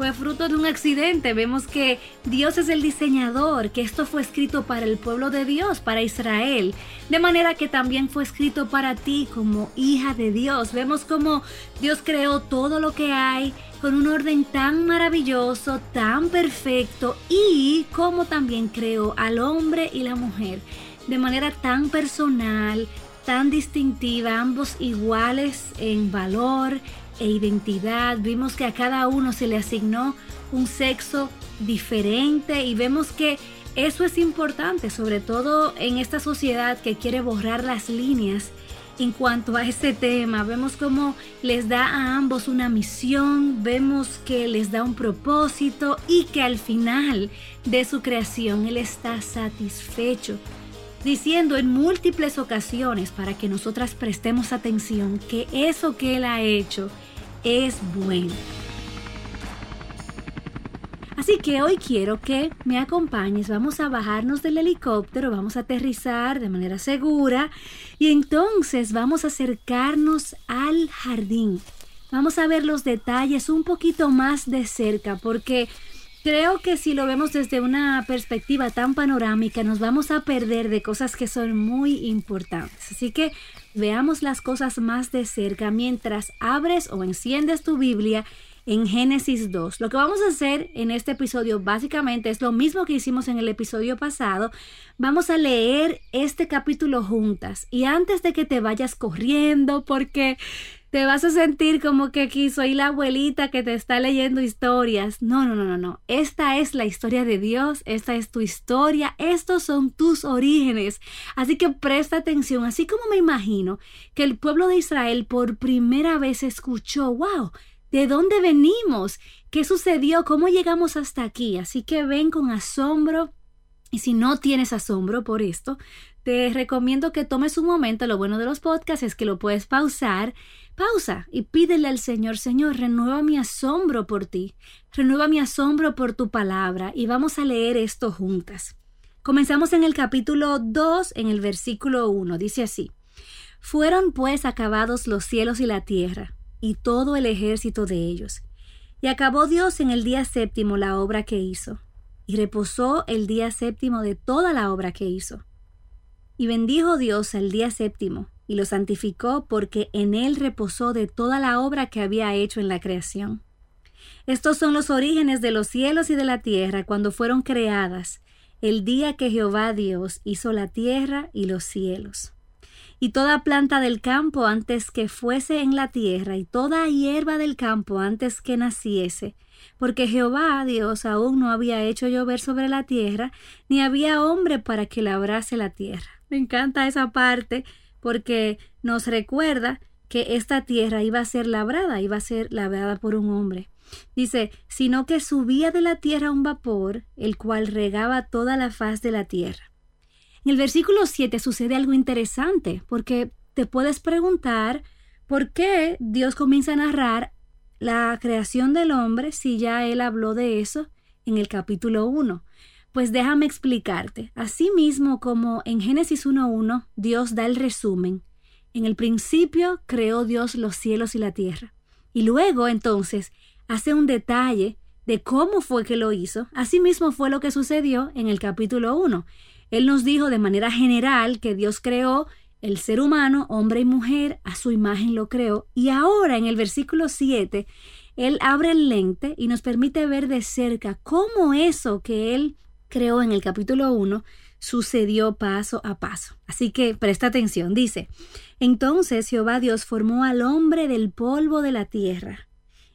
fue fruto de un accidente. Vemos que Dios es el diseñador, que esto fue escrito para el pueblo de Dios, para Israel, de manera que también fue escrito para ti como hija de Dios. Vemos como Dios creó todo lo que hay con un orden tan maravilloso, tan perfecto y como también creó al hombre y la mujer de manera tan personal, tan distintiva, ambos iguales en valor, e identidad. Vimos que a cada uno se le asignó un sexo diferente y vemos que eso es importante, sobre todo en esta sociedad que quiere borrar las líneas en cuanto a este tema. Vemos cómo les da a ambos una misión, vemos que les da un propósito y que al final de su creación Él está satisfecho, diciendo en múltiples ocasiones para que nosotras prestemos atención que eso que Él ha hecho es bueno. Así que hoy quiero que me acompañes, vamos a bajarnos del helicóptero, vamos a aterrizar de manera segura y entonces vamos a acercarnos al jardín. Vamos a ver los detalles un poquito más de cerca porque creo que si lo vemos desde una perspectiva tan panorámica nos vamos a perder de cosas que son muy importantes. Así que veamos las cosas más de cerca mientras abres o enciendes tu Biblia en Génesis 2. Lo que vamos a hacer en este episodio básicamente es lo mismo que hicimos en el episodio pasado. Vamos a leer este capítulo juntas y antes de que te vayas corriendo porque te vas a sentir como que aquí soy la abuelita que te está leyendo historias. No, no, no, no, no. Esta es la historia de Dios, esta es tu historia, estos son tus orígenes. Así que presta atención, así como me imagino que el pueblo de Israel por primera vez escuchó, wow, ¿De dónde venimos? ¿Qué sucedió? ¿Cómo llegamos hasta aquí? Así que ven con asombro. Y si no tienes asombro por esto, te recomiendo que tomes un momento. Lo bueno de los podcasts es que lo puedes pausar. Pausa y pídele al Señor, Señor, renueva mi asombro por ti. Renueva mi asombro por tu palabra. Y vamos a leer esto juntas. Comenzamos en el capítulo 2, en el versículo 1. Dice así. Fueron pues acabados los cielos y la tierra y todo el ejército de ellos. Y acabó Dios en el día séptimo la obra que hizo, y reposó el día séptimo de toda la obra que hizo. Y bendijo Dios el día séptimo, y lo santificó porque en él reposó de toda la obra que había hecho en la creación. Estos son los orígenes de los cielos y de la tierra cuando fueron creadas, el día que Jehová Dios hizo la tierra y los cielos y toda planta del campo antes que fuese en la tierra, y toda hierba del campo antes que naciese, porque Jehová Dios aún no había hecho llover sobre la tierra, ni había hombre para que labrase la tierra. Me encanta esa parte porque nos recuerda que esta tierra iba a ser labrada, iba a ser labrada por un hombre. Dice, sino que subía de la tierra un vapor, el cual regaba toda la faz de la tierra. En el versículo 7 sucede algo interesante, porque te puedes preguntar por qué Dios comienza a narrar la creación del hombre si ya él habló de eso en el capítulo 1. Pues déjame explicarte. Asimismo como en Génesis 1.1 Dios da el resumen. En el principio creó Dios los cielos y la tierra. Y luego entonces hace un detalle de cómo fue que lo hizo. Asimismo fue lo que sucedió en el capítulo 1. Él nos dijo de manera general que Dios creó el ser humano, hombre y mujer, a su imagen lo creó. Y ahora en el versículo 7, Él abre el lente y nos permite ver de cerca cómo eso que Él creó en el capítulo 1 sucedió paso a paso. Así que presta atención, dice, entonces Jehová Dios formó al hombre del polvo de la tierra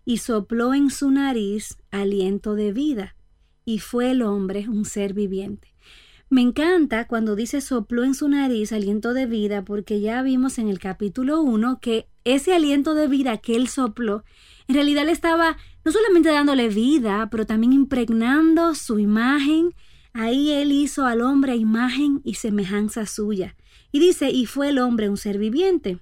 y sopló en su nariz aliento de vida, y fue el hombre un ser viviente. Me encanta cuando dice sopló en su nariz aliento de vida, porque ya vimos en el capítulo 1 que ese aliento de vida que él sopló, en realidad le estaba no solamente dándole vida, pero también impregnando su imagen. Ahí él hizo al hombre imagen y semejanza suya. Y dice, y fue el hombre un ser viviente.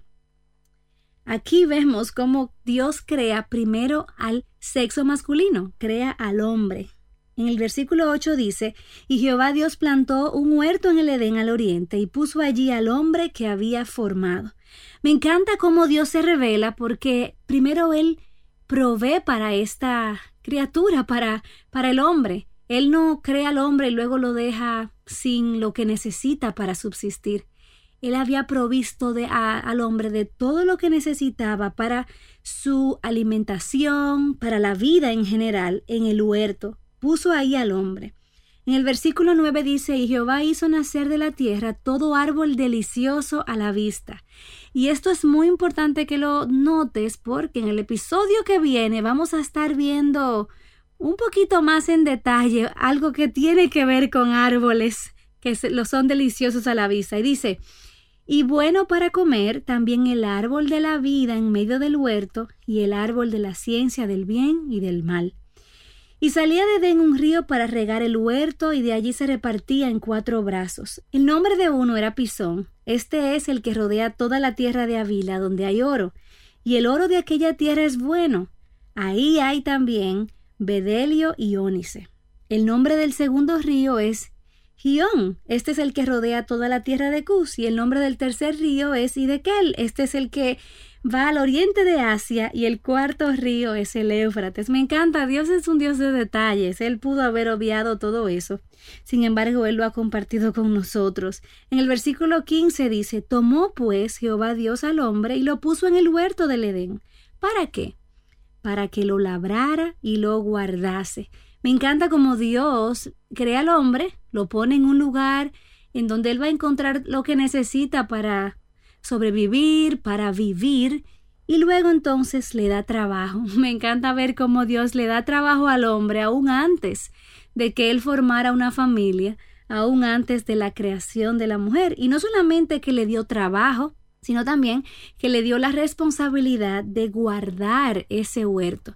Aquí vemos cómo Dios crea primero al sexo masculino, crea al hombre, en el versículo 8 dice, Y Jehová Dios plantó un huerto en el Edén al oriente y puso allí al hombre que había formado. Me encanta cómo Dios se revela porque primero Él provee para esta criatura, para, para el hombre. Él no crea al hombre y luego lo deja sin lo que necesita para subsistir. Él había provisto al hombre de todo lo que necesitaba para su alimentación, para la vida en general en el huerto puso ahí al hombre. En el versículo 9 dice, y Jehová hizo nacer de la tierra todo árbol delicioso a la vista. Y esto es muy importante que lo notes porque en el episodio que viene vamos a estar viendo un poquito más en detalle algo que tiene que ver con árboles que lo son deliciosos a la vista. Y dice, y bueno para comer también el árbol de la vida en medio del huerto y el árbol de la ciencia del bien y del mal. Y salía de Edén un río para regar el huerto y de allí se repartía en cuatro brazos. El nombre de uno era Pisón. Este es el que rodea toda la tierra de Avila, donde hay oro. Y el oro de aquella tierra es bueno. Ahí hay también Bedelio y Ónice. El nombre del segundo río es Gión. Este es el que rodea toda la tierra de Cus. Y el nombre del tercer río es Idekel. Este es el que va al oriente de Asia y el cuarto río es el Éufrates. Me encanta, Dios es un Dios de detalles, Él pudo haber obviado todo eso. Sin embargo, Él lo ha compartido con nosotros. En el versículo 15 dice, tomó pues Jehová Dios al hombre y lo puso en el huerto del Edén. ¿Para qué? Para que lo labrara y lo guardase. Me encanta como Dios crea al hombre, lo pone en un lugar en donde él va a encontrar lo que necesita para sobrevivir, para vivir, y luego entonces le da trabajo. Me encanta ver cómo Dios le da trabajo al hombre aún antes de que él formara una familia, aún antes de la creación de la mujer. Y no solamente que le dio trabajo, sino también que le dio la responsabilidad de guardar ese huerto.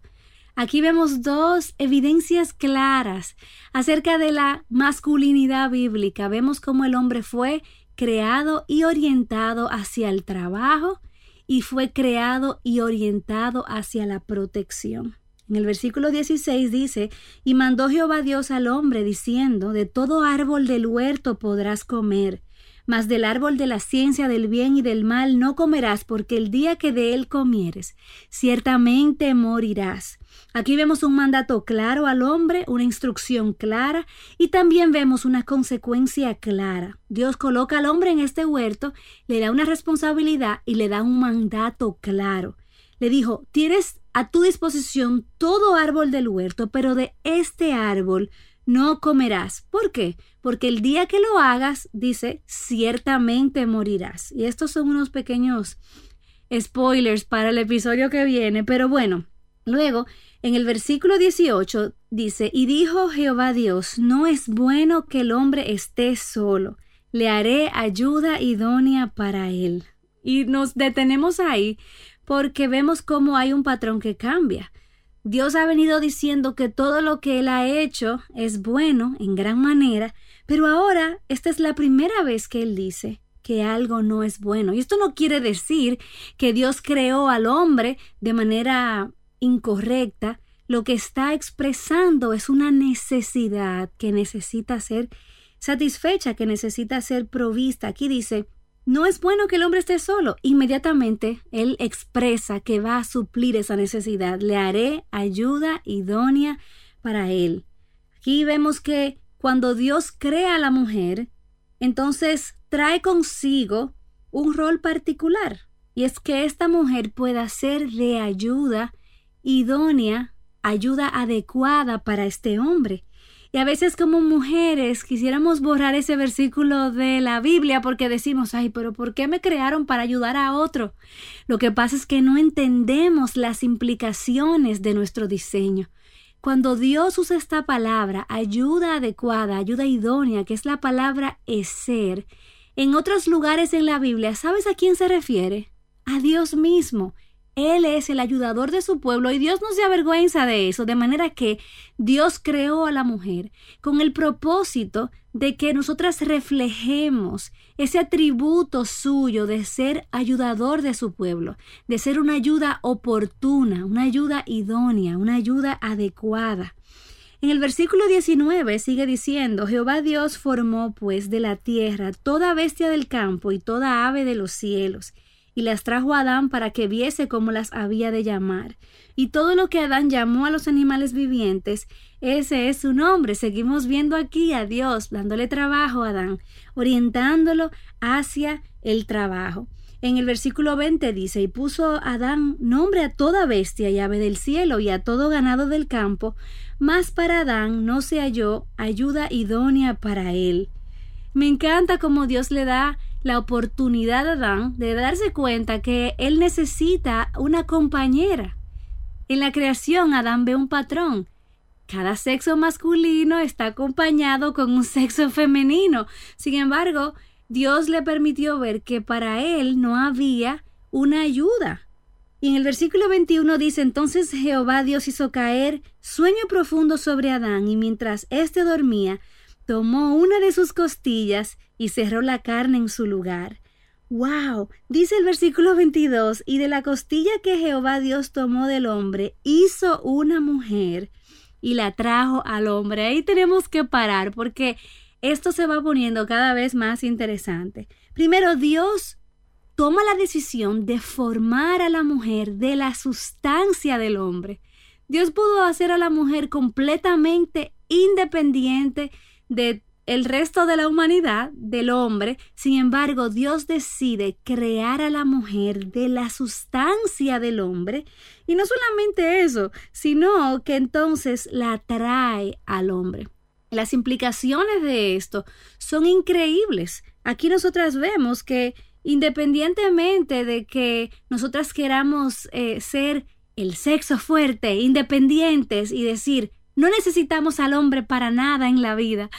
Aquí vemos dos evidencias claras acerca de la masculinidad bíblica. Vemos cómo el hombre fue creado y orientado hacia el trabajo y fue creado y orientado hacia la protección. En el versículo 16 dice, y mandó Jehová Dios al hombre diciendo, de todo árbol del huerto podrás comer, mas del árbol de la ciencia del bien y del mal no comerás, porque el día que de él comieres, ciertamente morirás. Aquí vemos un mandato claro al hombre, una instrucción clara y también vemos una consecuencia clara. Dios coloca al hombre en este huerto, le da una responsabilidad y le da un mandato claro. Le dijo, tienes a tu disposición todo árbol del huerto, pero de este árbol no comerás. ¿Por qué? Porque el día que lo hagas, dice, ciertamente morirás. Y estos son unos pequeños spoilers para el episodio que viene, pero bueno, luego en el versículo 18 dice, y dijo Jehová Dios, no es bueno que el hombre esté solo, le haré ayuda idónea para él. Y nos detenemos ahí porque vemos cómo hay un patrón que cambia. Dios ha venido diciendo que todo lo que Él ha hecho es bueno en gran manera, pero ahora esta es la primera vez que Él dice que algo no es bueno. Y esto no quiere decir que Dios creó al hombre de manera incorrecta. Lo que está expresando es una necesidad que necesita ser satisfecha, que necesita ser provista. Aquí dice, no es bueno que el hombre esté solo. Inmediatamente él expresa que va a suplir esa necesidad. Le haré ayuda idónea para él. Aquí vemos que cuando Dios crea a la mujer, entonces trae consigo un rol particular. Y es que esta mujer pueda ser de ayuda idónea, ayuda adecuada para este hombre. Y a veces como mujeres quisiéramos borrar ese versículo de la Biblia porque decimos, ay, pero ¿por qué me crearon para ayudar a otro? Lo que pasa es que no entendemos las implicaciones de nuestro diseño. Cuando Dios usa esta palabra, ayuda adecuada, ayuda idónea, que es la palabra ser, en otros lugares en la Biblia, ¿sabes a quién se refiere? A Dios mismo. Él es el ayudador de su pueblo y Dios no se avergüenza de eso, de manera que Dios creó a la mujer con el propósito de que nosotras reflejemos ese atributo suyo de ser ayudador de su pueblo, de ser una ayuda oportuna, una ayuda idónea, una ayuda adecuada. En el versículo 19 sigue diciendo, Jehová Dios formó pues de la tierra toda bestia del campo y toda ave de los cielos, y las trajo a Adán para que viese cómo las había de llamar. Y todo lo que Adán llamó a los animales vivientes, ese es su nombre. Seguimos viendo aquí a Dios dándole trabajo a Adán, orientándolo hacia el trabajo. En el versículo 20 dice, y puso Adán nombre a toda bestia y ave del cielo y a todo ganado del campo, mas para Adán no se halló ayuda idónea para él. Me encanta cómo Dios le da la oportunidad a Adán de darse cuenta que él necesita una compañera. En la creación Adán ve un patrón. Cada sexo masculino está acompañado con un sexo femenino. Sin embargo, Dios le permitió ver que para él no había una ayuda. Y en el versículo 21 dice, entonces Jehová Dios hizo caer sueño profundo sobre Adán, y mientras éste dormía, tomó una de sus costillas y cerró la carne en su lugar. ¡Wow! Dice el versículo 22, y de la costilla que Jehová Dios tomó del hombre, hizo una mujer y la trajo al hombre. Ahí tenemos que parar porque esto se va poniendo cada vez más interesante. Primero, Dios toma la decisión de formar a la mujer de la sustancia del hombre. Dios pudo hacer a la mujer completamente independiente de el resto de la humanidad, del hombre, sin embargo, Dios decide crear a la mujer de la sustancia del hombre, y no solamente eso, sino que entonces la trae al hombre. Las implicaciones de esto son increíbles. Aquí nosotras vemos que independientemente de que nosotras queramos eh, ser el sexo fuerte, independientes y decir, no necesitamos al hombre para nada en la vida.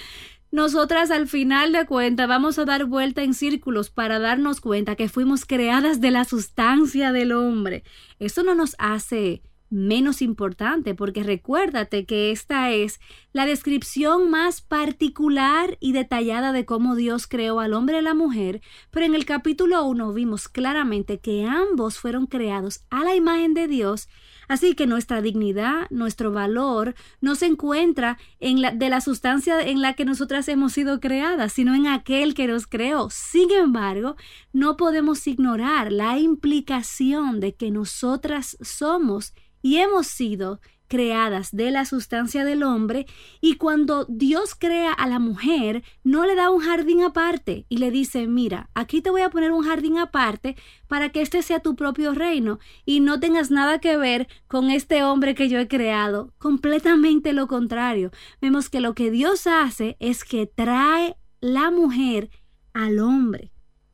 Nosotras al final de cuentas vamos a dar vuelta en círculos para darnos cuenta que fuimos creadas de la sustancia del hombre. Eso no nos hace menos importante, porque recuérdate que esta es la descripción más particular y detallada de cómo Dios creó al hombre y a la mujer, pero en el capítulo 1 vimos claramente que ambos fueron creados a la imagen de Dios, así que nuestra dignidad, nuestro valor, no se encuentra en la, de la sustancia en la que nosotras hemos sido creadas, sino en aquel que nos creó. Sin embargo, no podemos ignorar la implicación de que nosotras somos y hemos sido creadas de la sustancia del hombre y cuando Dios crea a la mujer no le da un jardín aparte y le dice mira aquí te voy a poner un jardín aparte para que este sea tu propio reino y no tengas nada que ver con este hombre que yo he creado. Completamente lo contrario. Vemos que lo que Dios hace es que trae la mujer al hombre.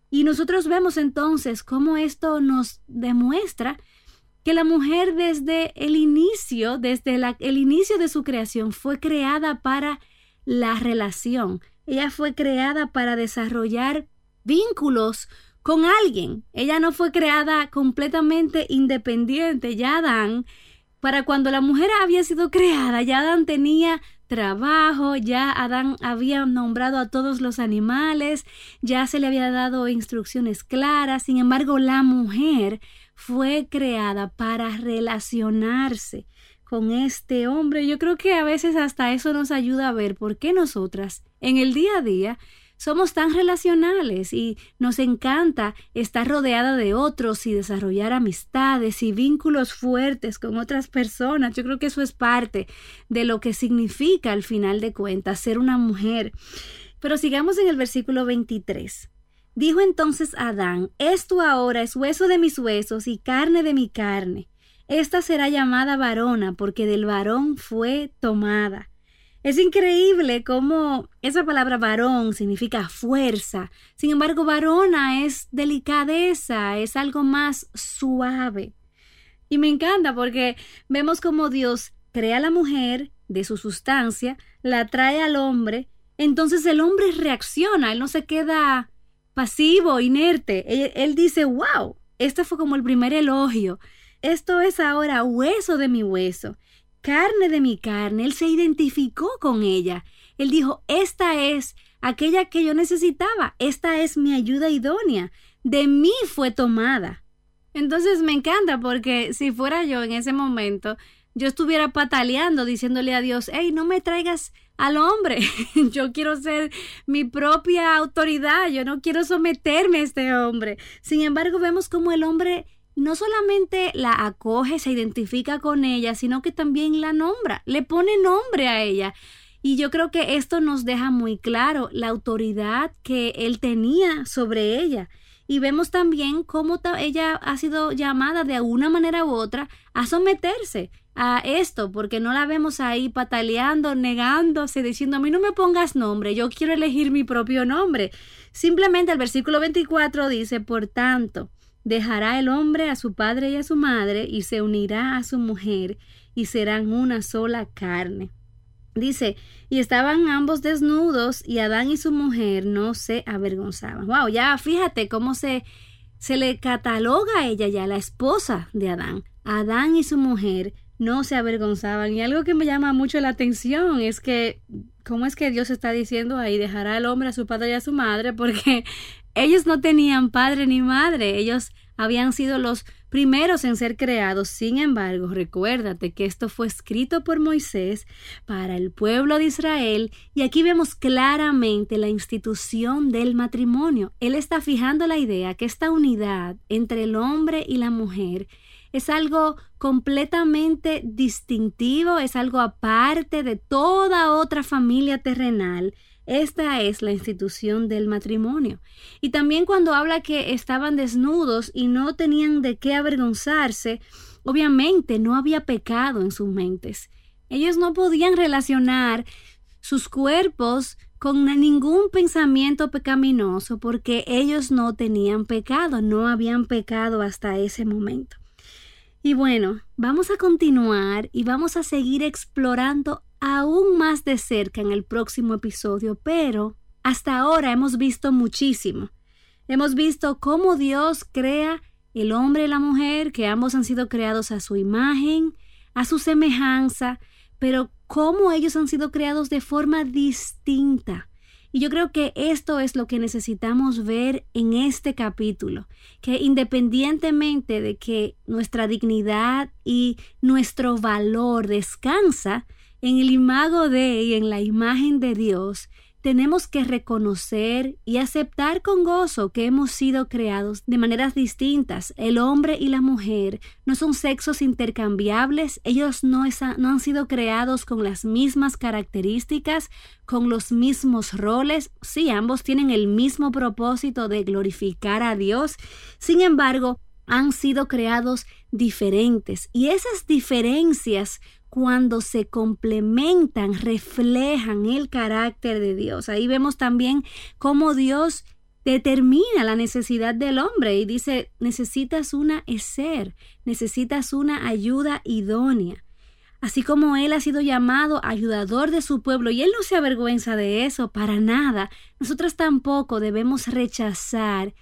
Y nosotros vemos entonces cómo esto nos demuestra que la mujer desde el inicio, desde el inicio de su creación, fue creada para la relación. Ella fue creada para desarrollar vínculos con alguien. Ella no fue creada completamente independiente. Ya Adán, para cuando la mujer había sido creada, ya Adán tenía trabajo, ya Adán había nombrado a todos los animales, ya se le había dado instrucciones claras. Sin embargo, la mujer fue creada para relacionarse con este hombre. Yo creo que a veces hasta eso nos ayuda a ver por qué nosotras en el día a día somos tan relacionales y nos encanta estar rodeada de otros y desarrollar amistades y vínculos fuertes con otras personas. Yo creo que eso es parte de lo que significa al final de cuentas ser una mujer. Pero sigamos en el versículo 23. Dijo entonces Adán, Esto ahora es hueso de mis huesos y carne de mi carne. Esta será llamada varona, porque del varón fue tomada. Es increíble cómo esa palabra varón significa fuerza. Sin embargo, varona es delicadeza, es algo más suave. Y me encanta porque vemos cómo Dios crea a la mujer de su sustancia, la trae al hombre, entonces el hombre reacciona, él no se queda pasivo, inerte. Él, dice, wow, este fue como el primer elogio. Esto es ahora hueso de mi hueso, carne de mi carne. Él se identificó con ella. Él dijo, esta es aquella que yo necesitaba, esta es mi ayuda idónea, de mí fue tomada. Entonces me encanta porque si fuera yo en ese momento, yo estuviera pataleando diciéndole a Dios, hey, no me traigas al hombre. yo quiero ser mi propia autoridad, yo no quiero someterme a este hombre. Sin embargo, vemos como el hombre no solamente la acoge, se identifica con ella, sino que también la nombra, le pone nombre a ella. Y yo creo que esto nos deja muy claro la autoridad que él tenía sobre ella. Y vemos también cómo ella ha sido llamada de alguna manera u otra a someterse a esto, porque no la vemos ahí pataleando, negándose, diciendo a mí no me pongas nombre, yo quiero elegir mi propio nombre. Simplemente el versículo 24 dice, por tanto, dejará el hombre a su padre y a su madre y se unirá a su mujer y serán una sola carne. Dice, y estaban ambos desnudos y Adán y su mujer no se avergonzaban. Wow, ya fíjate cómo se, se le cataloga a ella ya la esposa de Adán. Adán y su mujer no se avergonzaban. Y algo que me llama mucho la atención es que, ¿cómo es que Dios está diciendo ahí, dejará al hombre a su padre y a su madre? Porque ellos no tenían padre ni madre, ellos habían sido los primeros en ser creados. Sin embargo, recuérdate que esto fue escrito por Moisés para el pueblo de Israel y aquí vemos claramente la institución del matrimonio. Él está fijando la idea que esta unidad entre el hombre y la mujer es algo completamente distintivo, es algo aparte de toda otra familia terrenal. Esta es la institución del matrimonio. Y también cuando habla que estaban desnudos y no tenían de qué avergonzarse, obviamente no había pecado en sus mentes. Ellos no podían relacionar sus cuerpos con ningún pensamiento pecaminoso porque ellos no tenían pecado, no habían pecado hasta ese momento. Y bueno, vamos a continuar y vamos a seguir explorando aún más de cerca en el próximo episodio, pero hasta ahora hemos visto muchísimo. Hemos visto cómo Dios crea el hombre y la mujer, que ambos han sido creados a su imagen, a su semejanza, pero cómo ellos han sido creados de forma distinta. Y yo creo que esto es lo que necesitamos ver en este capítulo, que independientemente de que nuestra dignidad y nuestro valor descansa en el imago de y en la imagen de Dios, tenemos que reconocer y aceptar con gozo que hemos sido creados de maneras distintas. El hombre y la mujer no son sexos intercambiables, ellos no, no, han sido creados con las mismas características, con los mismos roles. Sí, ambos tienen el mismo propósito de glorificar a Dios. Sin embargo, han sido creados diferentes y esas diferencias cuando se complementan, reflejan el carácter de Dios. Ahí vemos también cómo Dios determina la necesidad del hombre y dice, necesitas una ser, necesitas una ayuda idónea. Así como Él ha sido llamado ayudador de su pueblo y Él no se avergüenza de eso para nada, nosotros tampoco debemos rechazar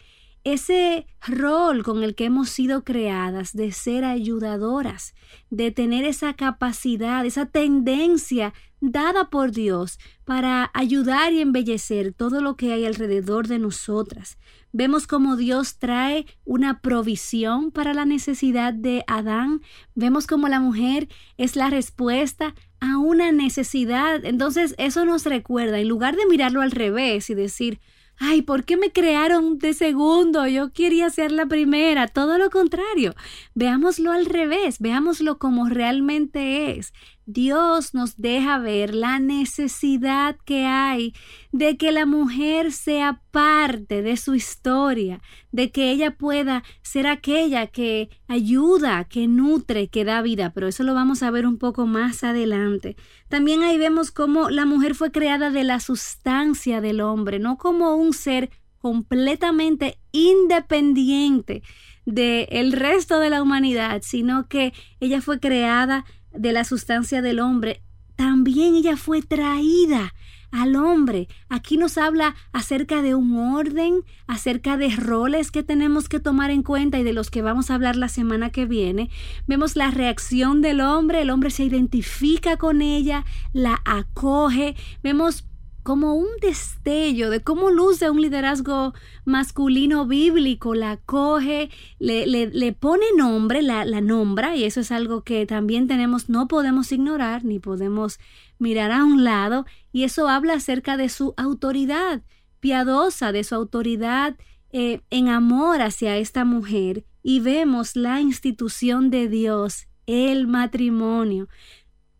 ese rol con el que hemos sido creadas de ser ayudadoras, de tener esa capacidad, esa tendencia dada por Dios para ayudar y embellecer todo lo que hay alrededor de nosotras. Vemos cómo Dios trae una provisión para la necesidad de Adán. Vemos cómo la mujer es la respuesta a una necesidad. Entonces eso nos recuerda, en lugar de mirarlo al revés y decir, ay, ¿por qué me crearon de segundo? Yo quería ser la primera. Todo lo contrario. Veámoslo al revés, veámoslo como realmente es. Dios nos deja ver la necesidad que hay de que la mujer sea parte de su historia, de que ella pueda ser aquella que ayuda, que nutre, que da vida, pero eso lo vamos a ver un poco más adelante. También ahí vemos cómo la mujer fue creada de la sustancia del hombre, no como un ser completamente independiente del el resto de la humanidad, sino que ella fue creada de la sustancia del hombre, también ella fue traída al hombre. Aquí nos habla acerca de un orden, acerca de roles que tenemos que tomar en cuenta y de los que vamos a hablar la semana que viene. Vemos la reacción del hombre, el hombre se identifica con ella, la acoge. Vemos como un destello de cómo luce un liderazgo masculino bíblico, la coge, le, le, pone nombre, la, la, nombra, y eso es algo que también tenemos, no podemos ignorar, ni podemos mirar a un lado, y eso habla acerca de su autoridad piadosa, de su autoridad eh, en amor hacia esta mujer, y vemos la institución de Dios, el matrimonio.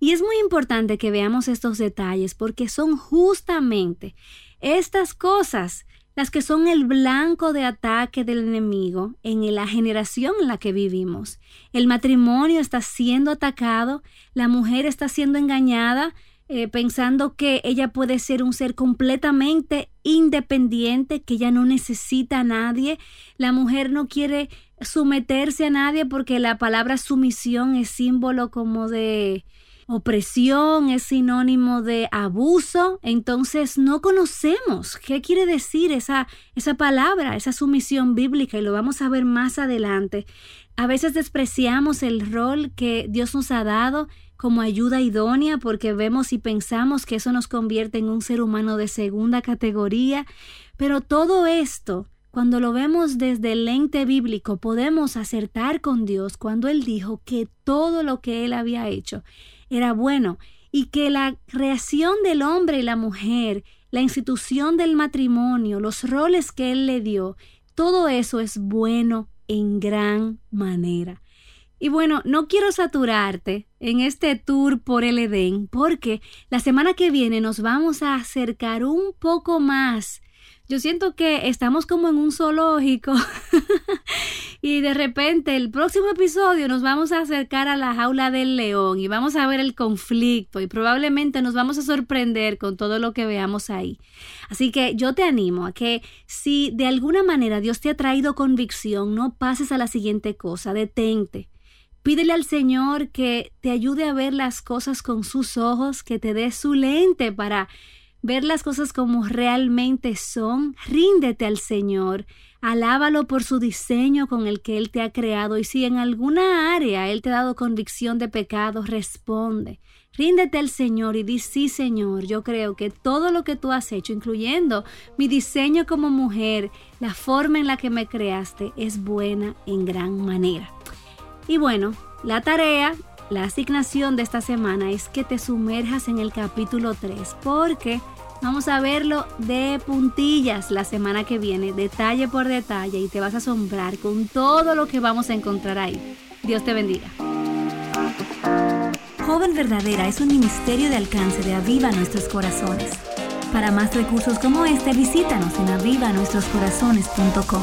Y es muy importante que veamos estos detalles porque son justamente estas cosas las que son el blanco de ataque del enemigo en la generación en la que vivimos. El matrimonio está siendo atacado, la mujer está siendo engañada, eh, pensando que ella puede ser un ser completamente independiente, que ella no necesita a nadie. La mujer no quiere someterse a nadie porque la palabra sumisión es símbolo como de opresión es sinónimo de abuso, entonces no conocemos qué quiere decir esa, esa palabra, esa sumisión bíblica, y lo vamos a ver más adelante. A veces despreciamos el rol que Dios nos ha dado como ayuda idónea porque vemos y pensamos que eso nos convierte en un ser humano de segunda categoría, pero todo esto cuando lo vemos desde el lente bíblico, podemos acertar con Dios cuando Él dijo que todo lo que Él había hecho era bueno y que la creación del hombre y la mujer, la institución del matrimonio, los roles que Él le dio, todo eso es bueno en gran manera. Y bueno, no quiero saturarte en este tour por el Edén, porque la semana que viene nos vamos a acercar un poco más yo siento que estamos como en un zoológico y de repente el próximo episodio nos vamos a acercar a la jaula del león y vamos a ver el conflicto y probablemente nos vamos a sorprender con todo lo que veamos ahí. Así que yo te animo a que si de alguna manera Dios te ha traído convicción, no pases a la siguiente cosa, detente Pídele al Señor que te ayude a ver las cosas con sus ojos, que te dé su lente para ver las cosas como realmente son. Ríndete al Señor. Alábalo por su diseño con el que Él te ha creado y si en alguna área Él te ha dado convicción de pecado, responde. Ríndete al Señor y di sí, Señor. Yo creo que todo lo que tú has hecho, incluyendo mi diseño como mujer, la forma en la que me creaste, es buena en gran manera. Y bueno, la tarea, la asignación de esta semana es que te sumerjas en el capítulo 3 porque vamos a verlo de puntillas la semana que viene, detalle por detalle y te vas a asombrar con todo lo que vamos a encontrar ahí. Dios te bendiga. Joven Verdadera es un ministerio de alcance de Aviva Nuestros Corazones. Para más recursos como este, visítanos en avivanuestroscorazones.com.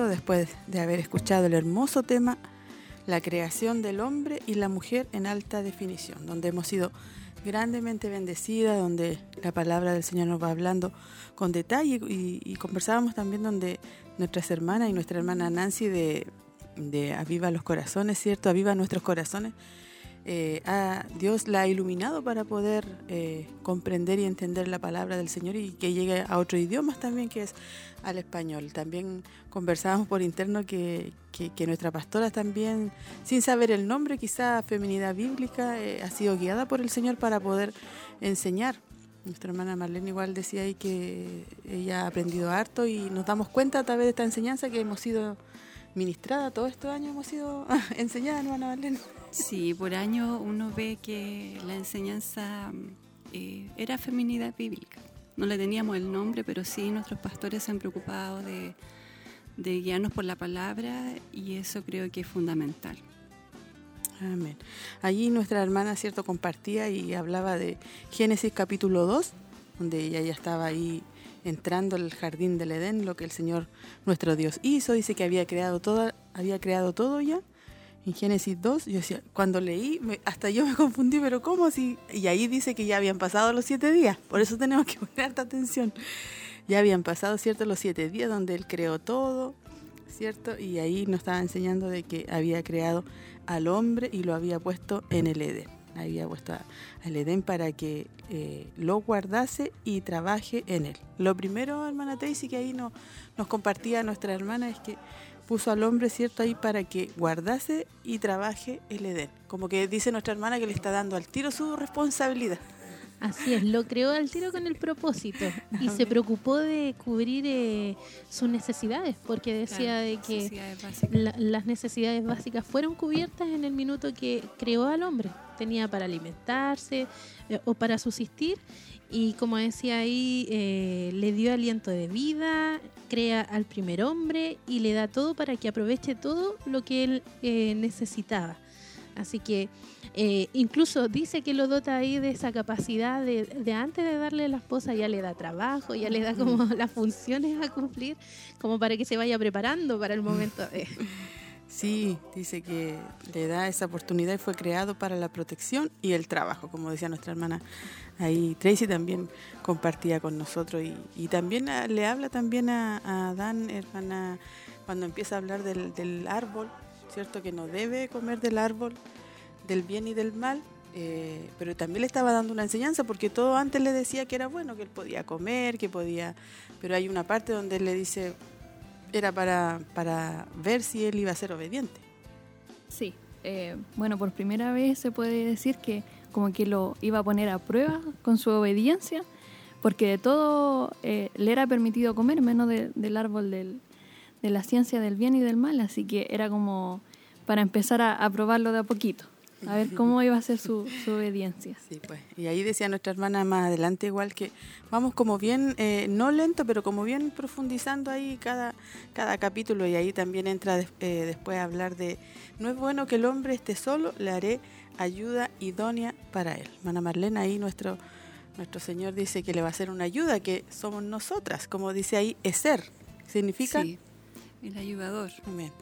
después de haber escuchado el hermoso tema La creación del hombre y la mujer en alta definición, donde hemos sido grandemente bendecidas, donde la palabra del Señor nos va hablando con detalle y, conversábamos también donde nuestras hermanas y nuestra hermana Nancy de, de Aviva los Corazones, ¿cierto? Aviva nuestros corazones eh, Dios la ha iluminado para poder eh, comprender y entender la palabra del Señor y que llegue a otros idiomas también, que es al español. También conversábamos por interno que, nuestra pastora también, sin saber el nombre, quizá feminidad bíblica, eh, ha sido guiada por el Señor para poder enseñar. Nuestra hermana Marlene igual decía ahí que ella ha aprendido harto y nos damos cuenta a través de esta enseñanza que hemos sido ministrada todos estos años, hemos sido enseñadas, hermana Marlene. Sí, por año uno ve que la enseñanza eh, era feminidad bíblica. No le teníamos el nombre, pero sí nuestros pastores se han preocupado de, guiarnos por la palabra y eso creo que es fundamental. Amén. Allí nuestra hermana, cierto, compartía y hablaba de Génesis capítulo 2, donde ella ya estaba ahí entrando al jardín del Edén, lo que el Señor nuestro Dios hizo, dice que había creado todo, había creado todo ya en Génesis 2, yo decía, cuando leí, hasta yo me confundí, pero ¿cómo así? Y ahí dice que ya habían pasado los siete días, por eso tenemos que poner alta atención. Ya habían pasado, ¿cierto? Los siete días donde Él creó todo, ¿cierto? Y ahí nos estaba enseñando de que había creado al hombre y lo había puesto en el Edén. Había puesto al Edén para que eh, lo guardase y trabaje en él. Lo primero, hermana Tracy, que ahí no, nos compartía nuestra hermana, es que puso al hombre, ¿cierto?, ahí para que guardase y trabaje el Edén. Como que dice nuestra hermana que le está dando al tiro su responsabilidad. Así es, lo creó al tiro con el propósito y se preocupó de cubrir eh, sus necesidades, porque decía de que las necesidades básicas fueron cubiertas en el minuto que creó al hombre. Tenía para alimentarse eh, o para subsistir y como decía ahí, eh, le dio aliento de vida, crea al primer hombre y le da todo para que aproveche todo lo que él eh, necesitaba. Así que eh, incluso dice que lo dota ahí de esa capacidad de, de, antes de darle a la esposa ya le da trabajo, ya le da como las funciones a cumplir, como para que se vaya preparando para el momento de... Sí, dice que le da esa oportunidad y fue creado para la protección y el trabajo, como decía nuestra hermana ahí. Tracy también compartía con nosotros y, también le habla también a, a, Dan, hermana, cuando empieza a hablar del, árbol, ¿cierto? Que no debe comer del árbol, del bien y del mal, eh, pero también le estaba dando una enseñanza porque todo antes le decía que era bueno, que él podía comer, que podía, pero hay una parte donde él le dice, era para, para ver si él iba a ser obediente. Sí, eh, bueno, por primera vez se puede decir que como que lo iba a poner a prueba con su obediencia, porque de todo eh, le era permitido comer, menos del árbol del, de la ciencia del bien y del mal, así que era como para empezar a, a probarlo de a poquito a ver cómo iba a ser su, obediencia. Sí, pues. Y ahí decía nuestra hermana más adelante igual que vamos como bien, eh, no lento, pero como bien profundizando ahí cada, cada capítulo y ahí también entra eh, después a hablar de, no es bueno que el hombre esté solo, le haré ayuda idónea para él. Hermana Marlena, ahí nuestro, nuestro Señor dice que le va a hacer una ayuda, que somos nosotras, como dice ahí, es ser. ¿Significa? Sí, el ayudador. Amén.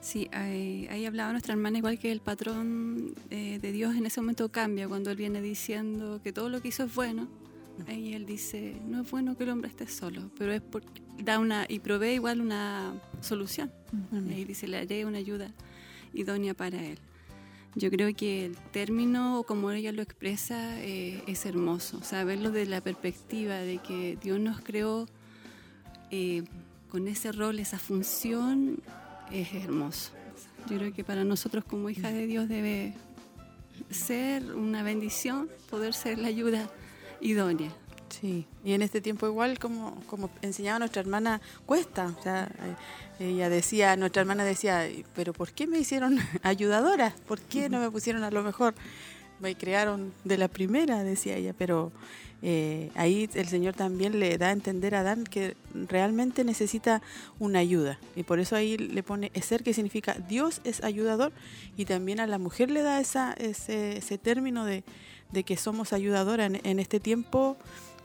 Sí, ahí, hablaba nuestra hermana, igual que el patrón eh, de Dios en ese momento cambia cuando Él viene diciendo que todo lo que hizo es bueno. Ahí Él dice, no es bueno que el hombre esté solo, pero es porque da una, y provee igual una solución. Ahí dice, le haré una ayuda idónea para Él. Yo creo que el término, como ella lo expresa, eh, es hermoso. O sea, verlo desde la perspectiva de que Dios nos creó eh, con ese rol, esa función es hermoso. Yo creo que para nosotros como hijas de Dios debe ser una bendición poder ser la ayuda idónea. Sí, y en este tiempo igual como, como enseñaba nuestra hermana, cuesta. O sea, eh, ella decía, nuestra hermana decía, pero ¿por qué me hicieron ayudadora? ¿Por qué no me pusieron a lo mejor? Me crearon de la primera, decía ella, pero eh, ahí el Señor también le da a entender a Adán que realmente necesita una ayuda. Y por eso ahí le pone ser, que significa Dios es ayudador. Y también a la mujer le da esa, ese, término de, que somos ayudadora en, este tiempo.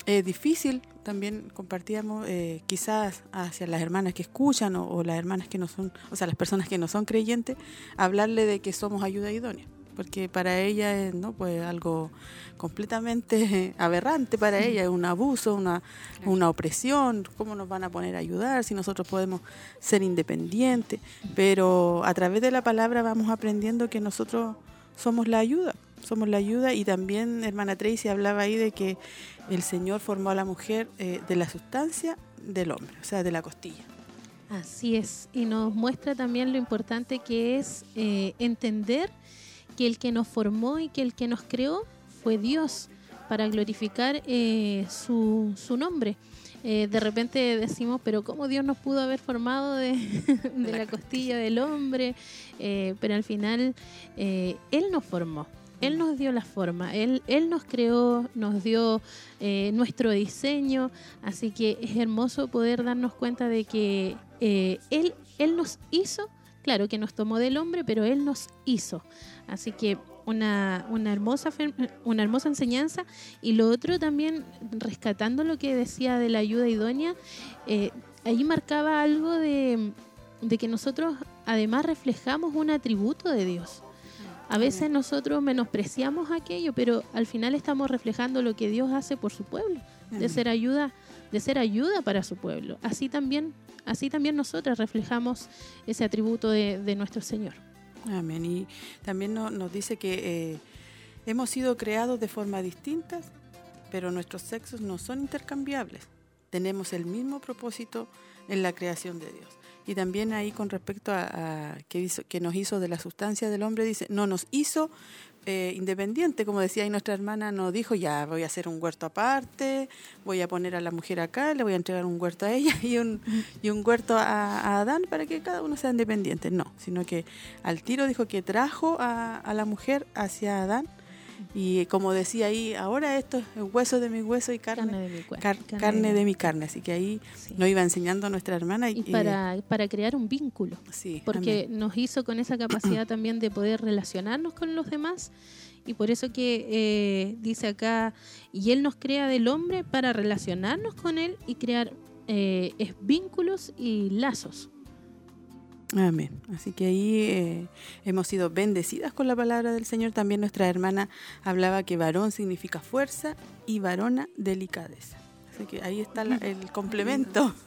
es difícil, también compartíamos eh, quizás hacia las hermanas que escuchan o, las hermanas que no son, o sea, las personas que no son creyentes, hablarle de que somos ayuda idónea porque para ella es ¿no? pues algo completamente aberrante para ella, es un abuso, una, una opresión, ¿cómo nos van a poner a ayudar si nosotros podemos ser independientes? Pero a través de la palabra vamos aprendiendo que nosotros somos la ayuda, somos la ayuda y también hermana Tracy hablaba ahí de que el Señor formó a la mujer eh, de la sustancia del hombre, o sea, de la costilla. Así es, y nos muestra también lo importante que es eh, entender que el que nos formó y que el que nos creó fue Dios para glorificar eh, su, su, nombre. Eh, de repente decimos, pero ¿cómo Dios nos pudo haber formado de, de la costilla del hombre? Eh, pero al final Él nos formó. Él nos dio la forma, Él, él nos creó, nos dio eh, nuestro diseño, así que es hermoso poder darnos cuenta de que eh, él, él nos hizo, claro que nos tomó del hombre, pero Él nos hizo. Así que una, una, hermosa, una hermosa enseñanza. Y lo otro también, rescatando lo que decía de la ayuda idónea, eh, ahí marcaba algo de, de, que nosotros además reflejamos un atributo de Dios. A veces nosotros menospreciamos aquello, pero al final estamos reflejando lo que Dios hace por su pueblo, de ser ayuda, de ser ayuda para su pueblo. Así también, así también nosotras reflejamos ese atributo de, de nuestro Señor. Amén. Y también no, nos dice que eh, hemos sido creados de forma distintas, pero nuestros sexos no son intercambiables. Tenemos el mismo propósito en la creación de Dios. Y también ahí con respecto a, a que, hizo, que nos hizo de la sustancia del hombre, dice, no nos hizo eh, independiente, como decía ahí nuestra hermana, nos dijo, ya voy a hacer un huerto aparte, voy a poner a la mujer acá, le voy a entregar un huerto a ella y un, y un huerto a, a Adán para que cada uno sea independiente. No, sino que al tiro dijo que trajo a, a la mujer hacia Adán. Y como decía ahí, ahora esto es hueso de mi hueso y carne, Carne de mi car- carne carne de- mi carne. Así que ahí Sí. nos iba enseñando nuestra hermana. Y, Y para, para crear un vínculo. sí, porque amén. nos hizo con esa capacidad también de poder relacionarnos con los demás y por eso que eh, dice acá y él nos crea del hombre para relacionarnos con él y crear eh, vínculos y lazos Amén. Así que ahí eh, hemos sido bendecidas con la palabra del Señor. También nuestra hermana hablaba que varón significa fuerza y varona delicadeza. Así que ahí está la- el complemento.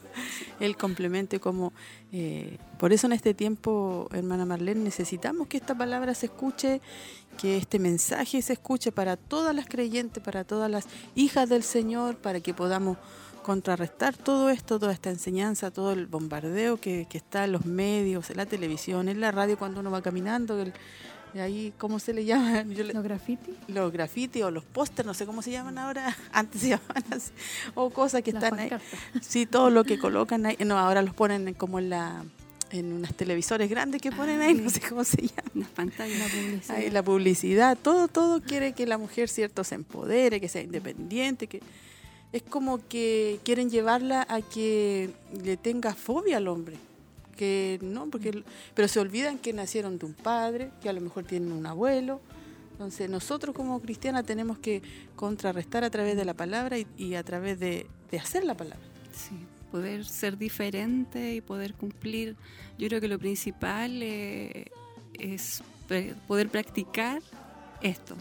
El complemento y como eh, por eso en este tiempo, hermana Marlene, necesitamos que esta palabra se escuche, que este mensaje se escuche para todas las creyentes, para todas las hijas del Señor, para que podamos contrarrestar todo esto, toda esta enseñanza, todo el bombardeo que, que está en los medios, en la televisión, en la radio cuando uno va caminando, el- ahí, ¿cómo se le llama? Le- ¿Los graffiti? los grafitis o los pósters, no sé cómo se llaman ahora, antes se llamaban así, o cosas que Las están ahí. Sí, todo lo que colocan ahí, no, ahora los ponen como en la en unas televisores grandes que ponen ahí, no sé cómo se llama. Las pantallas. La publicidad. Ahí, la publicidad, todo, todo quiere que la mujer, cierto, se empodere, que sea independiente, que es como que quieren llevarla a que le tenga fobia al hombre, que no, porque pero se olvidan que nacieron de un padre, que a lo mejor tienen un abuelo. Entonces nosotros como cristianas tenemos que contrarrestar a través de la palabra y, y a través de, de hacer la palabra. Sí, poder ser diferente y poder cumplir. Yo creo que lo principal eh, es pre- poder practicar esto,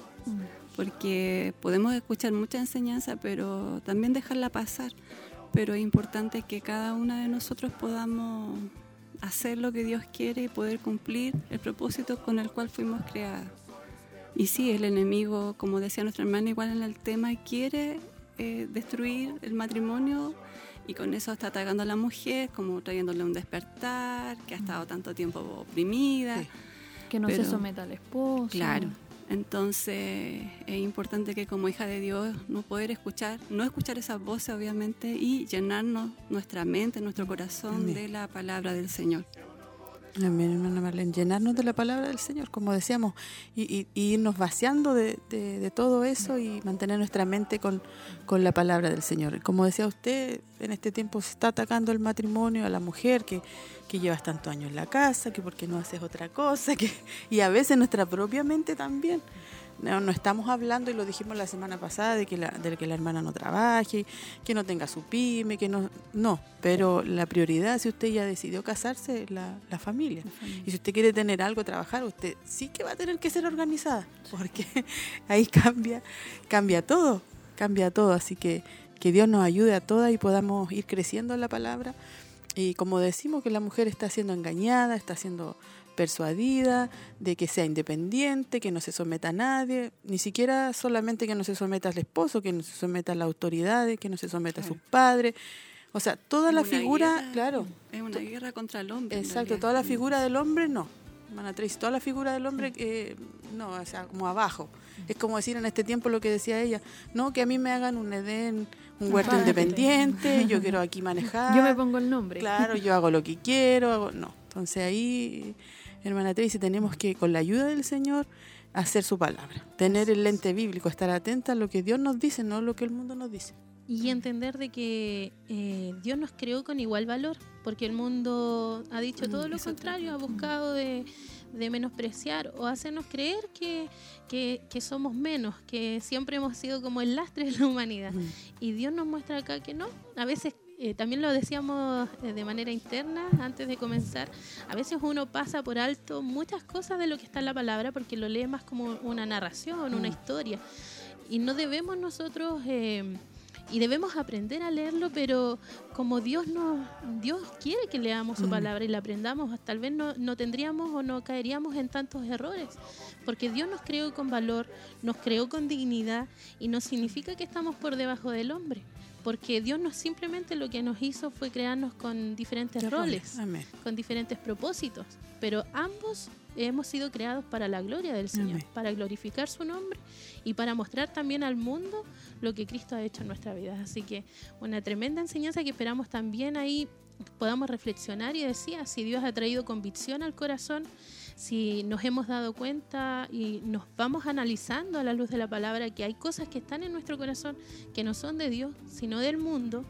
porque podemos escuchar mucha enseñanza, pero también dejarla pasar. Pero es importante que cada una de nosotros podamos hacer lo que Dios quiere y poder cumplir el propósito con el cual fuimos creadas. Y sí, el enemigo, como decía nuestra hermana, igual en el tema, quiere eh, destruir el matrimonio y con eso está atacando a la mujer, como trayéndole un despertar, que ha estado tanto tiempo oprimida. Sí. Que no se someta al esposo. Claro. Entonces es importante que como hija de Dios no poder escuchar, no escuchar esas voces obviamente y llenarnos nuestra mente, nuestro corazón Amén. de la palabra del Señor. Amén, hermana Marlene. Llenarnos de la palabra del Señor, como decíamos, y, y- irnos vaciando de, de- de todo eso y mantener nuestra mente con, con la palabra del Señor. Como decía usted, en este tiempo se está atacando el matrimonio a la mujer que, que llevas tantos años en la casa, que porque no haces otra cosa, que y a veces nuestra propia mente también. No, estamos hablando, y lo dijimos la semana pasada, de que la, de que la hermana no trabaje, que no tenga su pyme, que no... No, pero la prioridad, si usted ya decidió casarse, es la, familia. Y si usted quiere tener algo, trabajar, usted sí que va a tener que ser organizada, porque ahí cambia, cambia todo, cambia todo. Así que que Dios nos ayude a todas y podamos ir creciendo en la palabra. Y como decimos que la mujer está siendo engañada, está siendo persuadida de que sea independiente, que no se someta a nadie, ni siquiera solamente que no se someta al esposo, que no se someta a las autoridades, que no se someta a sus padres. O sea, toda la figura, claro. Es una guerra contra el hombre. Exacto, toda la figura del hombre no. Manatriz, toda la figura del hombre, eh, no, o sea, como abajo. Es como decir en este tiempo lo que decía ella, no, que a mí me hagan un Edén, un huerto independiente, yo quiero aquí manejar. Yo me pongo el nombre. Claro, yo hago lo que quiero, hago, no. Entonces ahí hermana Tracy, tenemos que, con la ayuda del Señor, hacer su palabra. Tener el lente bíblico, estar atenta a lo que Dios nos dice, no lo que el mundo nos dice. Y entender de que eh, Dios nos creó con igual valor, porque el mundo ha dicho todo lo contrario, ha buscado de, menospreciar o hacernos creer que, que, somos menos, que siempre hemos sido como el lastre de la humanidad. Y Dios nos muestra acá que no. A veces eh, también lo decíamos eh, de manera interna antes de comenzar, a veces uno pasa por alto muchas cosas de lo que está en la palabra porque lo lee más como una narración, una mm. historia. Y no debemos nosotros... Eh, y debemos aprender a leerlo, pero como Dios nos, Dios quiere que leamos su mm. palabra y la aprendamos, tal vez no, no, tendríamos o no caeríamos en tantos errores, porque Dios nos creó con valor, nos creó con dignidad y no significa que estamos por debajo del hombre porque Dios no simplemente lo que nos hizo fue crearnos con diferentes roles, con diferentes propósitos, pero ambos hemos sido creados para la gloria del Señor, para glorificar su nombre y para mostrar también al mundo lo que Cristo ha hecho en nuestra vida. Así que una tremenda enseñanza que esperamos también ahí podamos reflexionar y decía, si Dios ha traído convicción al corazón, si nos hemos dado cuenta y nos vamos analizando a la luz de la palabra que hay cosas que están en nuestro corazón que no son de Dios, sino del mundo,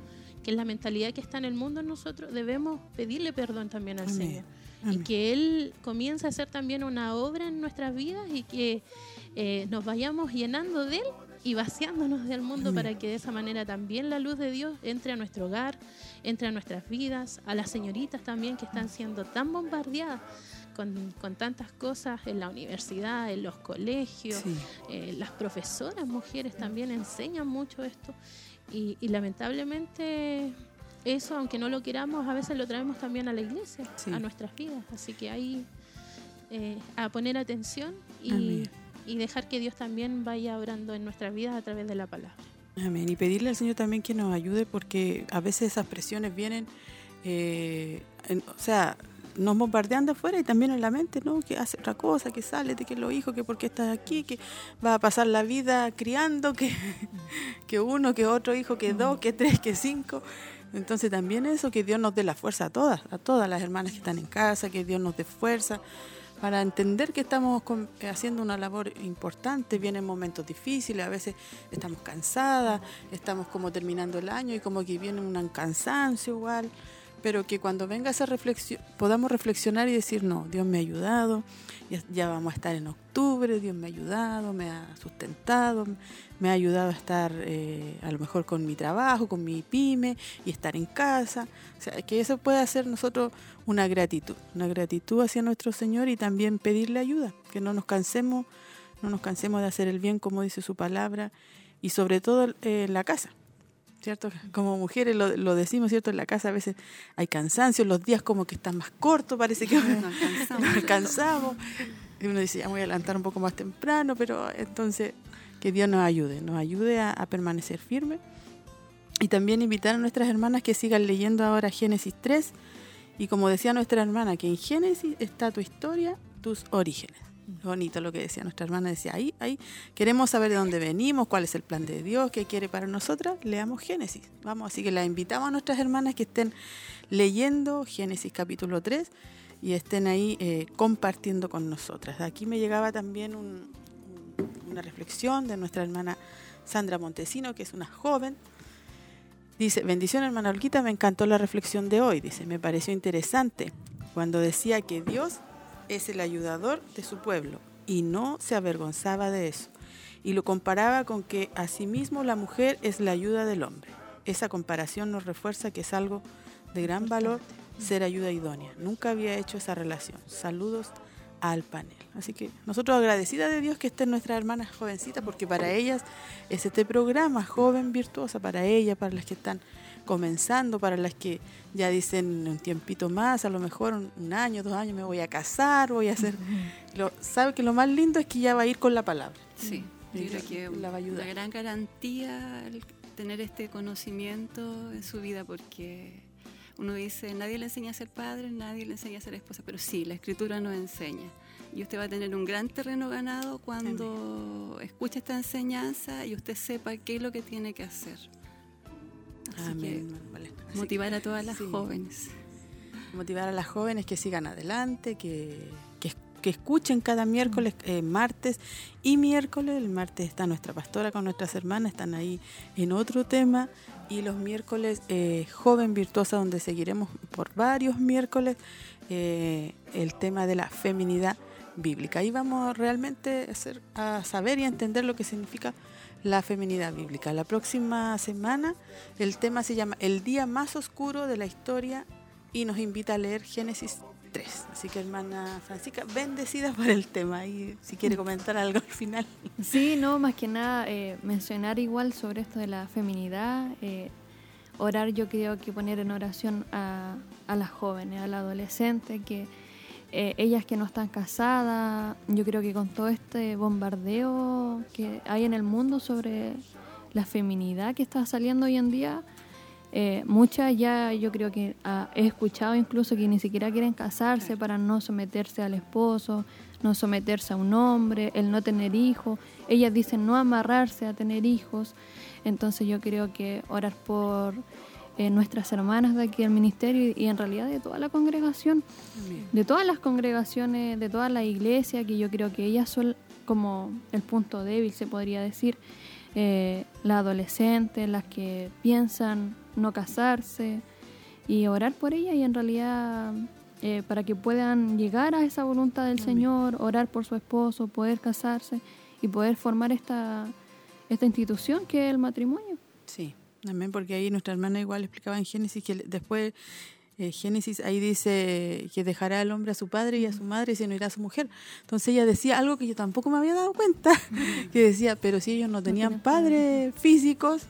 que es la mentalidad que está en el mundo nosotros, debemos pedirle perdón también al Señor. Y que Él comience a hacer también una obra en nuestras vidas y que eh, nos vayamos llenando de Él y vaciándonos del mundo para que de esa manera también la luz de Dios entre a nuestro hogar, entre a nuestras vidas, a las señoritas también que están siendo tan bombardeadas con, con, tantas cosas en la universidad, en los colegios. Eh, las profesoras mujeres también enseñan mucho esto y, lamentablemente eso, aunque no lo queramos, a veces lo traemos también a la iglesia, a nuestras vidas. Así que ahí eh, a poner atención y, y dejar que Dios también vaya orando en nuestras vidas a través de la palabra. Amén. Y pedirle al Señor también que nos ayude porque a veces esas presiones vienen, eh, o sea, nos bombardean de afuera y también en la mente, ¿no? Que hace otra cosa, que sale, de que los hijos, que porque estás aquí, que va a pasar la vida criando, que, que uno, que otro hijo, que dos, que tres, que cinco. Entonces también eso, que Dios nos dé la fuerza a todas, a todas las hermanas que están en casa, que Dios nos dé fuerza para entender que estamos haciendo una labor importante, vienen momentos difíciles, a veces estamos cansadas, estamos como terminando el año y como que viene un cansancio igual pero que cuando venga esa reflexión podamos reflexionar y decir, no, Dios me ha ayudado, ya, vamos a estar en octubre, Dios me ha ayudado, me ha sustentado, me ha ayudado a estar eh, a lo mejor con mi trabajo, con mi pyme y estar en casa. O sea, que eso puede hacer nosotros una gratitud, una gratitud hacia nuestro Señor y también pedirle ayuda, que no nos cansemos, no nos cansemos de hacer el bien como dice su palabra y sobre todo eh, en la casa ¿cierto? Como mujeres lo, decimos, ¿cierto? En la casa a veces hay cansancio, los días como que están más cortos, parece que nos cansamos. Y uno dice, ya voy a adelantar un poco más temprano, pero entonces que Dios nos ayude, nos ayude a, permanecer firme. Y también invitar a nuestras hermanas que sigan leyendo ahora Génesis 3. Y como decía nuestra hermana, que en Génesis está tu historia, tus orígenes bonito lo que decía nuestra hermana, decía, ahí, ahí, queremos saber de dónde venimos, cuál es el plan de Dios, qué quiere para nosotras, leamos Génesis. Vamos, así que la invitamos a nuestras hermanas que estén leyendo Génesis capítulo 3 y estén ahí eh, compartiendo con nosotras. Aquí me llegaba también una reflexión de nuestra hermana Sandra Montesino, que es una joven. Dice, bendición hermana Olguita, me encantó la reflexión de hoy. Dice, me pareció interesante cuando decía que Dios es el ayudador de su pueblo y no se avergonzaba de eso. y lo comparaba con que asimismo la mujer es la ayuda del hombre. Esa comparación nos refuerza que es algo de gran valor ser ayuda idónea. Nunca había hecho esa relación. Saludos al panel. Así que nosotros agradecidas de Dios que estén nuestras hermanas jovencitas, porque para ellas es este programa joven virtuosa, para ellas, para las que están comenzando, para las que ya dicen un tiempito más, a lo mejor un, año, dos años me voy a casar, voy a hacer... Lo, sabe que lo más lindo es que ya va a ir con la palabra. Sí, yo creo que la va a ayudar. gran garantía el tener este conocimiento en su vida, porque uno dice, nadie le enseña a ser padre, nadie le enseña a ser esposa, pero sí, la escritura nos enseña. Y usted va a tener un gran terreno ganado cuando escuche esta enseñanza y usted sepa qué es lo que tiene que hacer. Motivar a todas las jóvenes. Motivar a las jóvenes que sigan adelante, que, que, escuchen cada miércoles, eh, martes y miércoles. El martes está nuestra pastora con nuestras hermanas, están ahí en otro tema. Y los miércoles, eh, Joven Virtuosa, donde seguiremos por varios miércoles eh, el tema de la feminidad bíblica. Ahí vamos realmente a, hacer, a saber y a entender lo que significa la feminidad bíblica. La próxima semana el tema se llama El día más oscuro de la historia y nos invita a leer Génesis 3. Así que hermana Francisca, bendecida por el tema y si quiere comentar algo al final. Sí, no, más que nada eh, mencionar igual sobre esto de la feminidad. Eh, orar yo creo que poner en oración a, a las jóvenes, a la adolescente, que eh, ellas que no están casadas, yo creo que con todo este bombardeo que hay en el mundo sobre la feminidad que está saliendo hoy en día, eh, muchas ya yo creo que ah, he escuchado incluso que ni siquiera quieren casarse para no someterse al esposo, no someterse a un hombre, el no tener hijos. Ellas dicen no amarrarse a tener hijos. Entonces yo creo que orar por eh, nuestras hermanas de aquí del ministerio y, en realidad de toda la congregación, de todas las congregaciones, de toda la iglesia, que yo creo que ellas son como el punto débil, se podría decir, eh, las adolescentes, las que piensan no casarse y orar por ellas y en realidad eh, para que puedan llegar a esa voluntad del Señor, orar por su esposo, poder casarse y poder formar esta, esta institución que es el matrimonio. Sí. Amén, porque ahí nuestra hermana igual explicaba en Génesis que después eh, Génesis ahí dice que dejará al hombre a su padre y a su madre y se unirá a su mujer. Entonces ella decía algo que yo tampoco me había dado cuenta, que decía, pero si ellos no tenían padres físicos,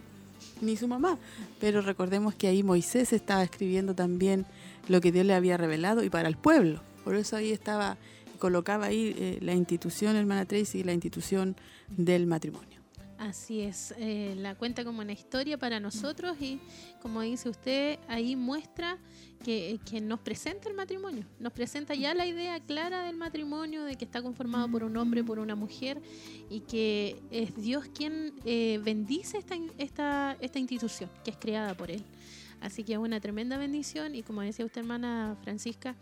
ni su mamá. Pero recordemos que ahí Moisés estaba escribiendo también lo que Dios le había revelado y para el pueblo. Por eso ahí estaba, colocaba ahí eh, la institución, hermana Tracy, la institución del matrimonio. Así es, eh, la cuenta como una historia para nosotros y como dice usted, ahí muestra que, nos presenta el matrimonio, nos presenta ya la idea clara del matrimonio, de que está conformado por un hombre, por una mujer y que es Dios quien eh, bendice esta, esta, esta institución que es creada por Él. Así que es una tremenda bendición y como decía usted hermana Francisca,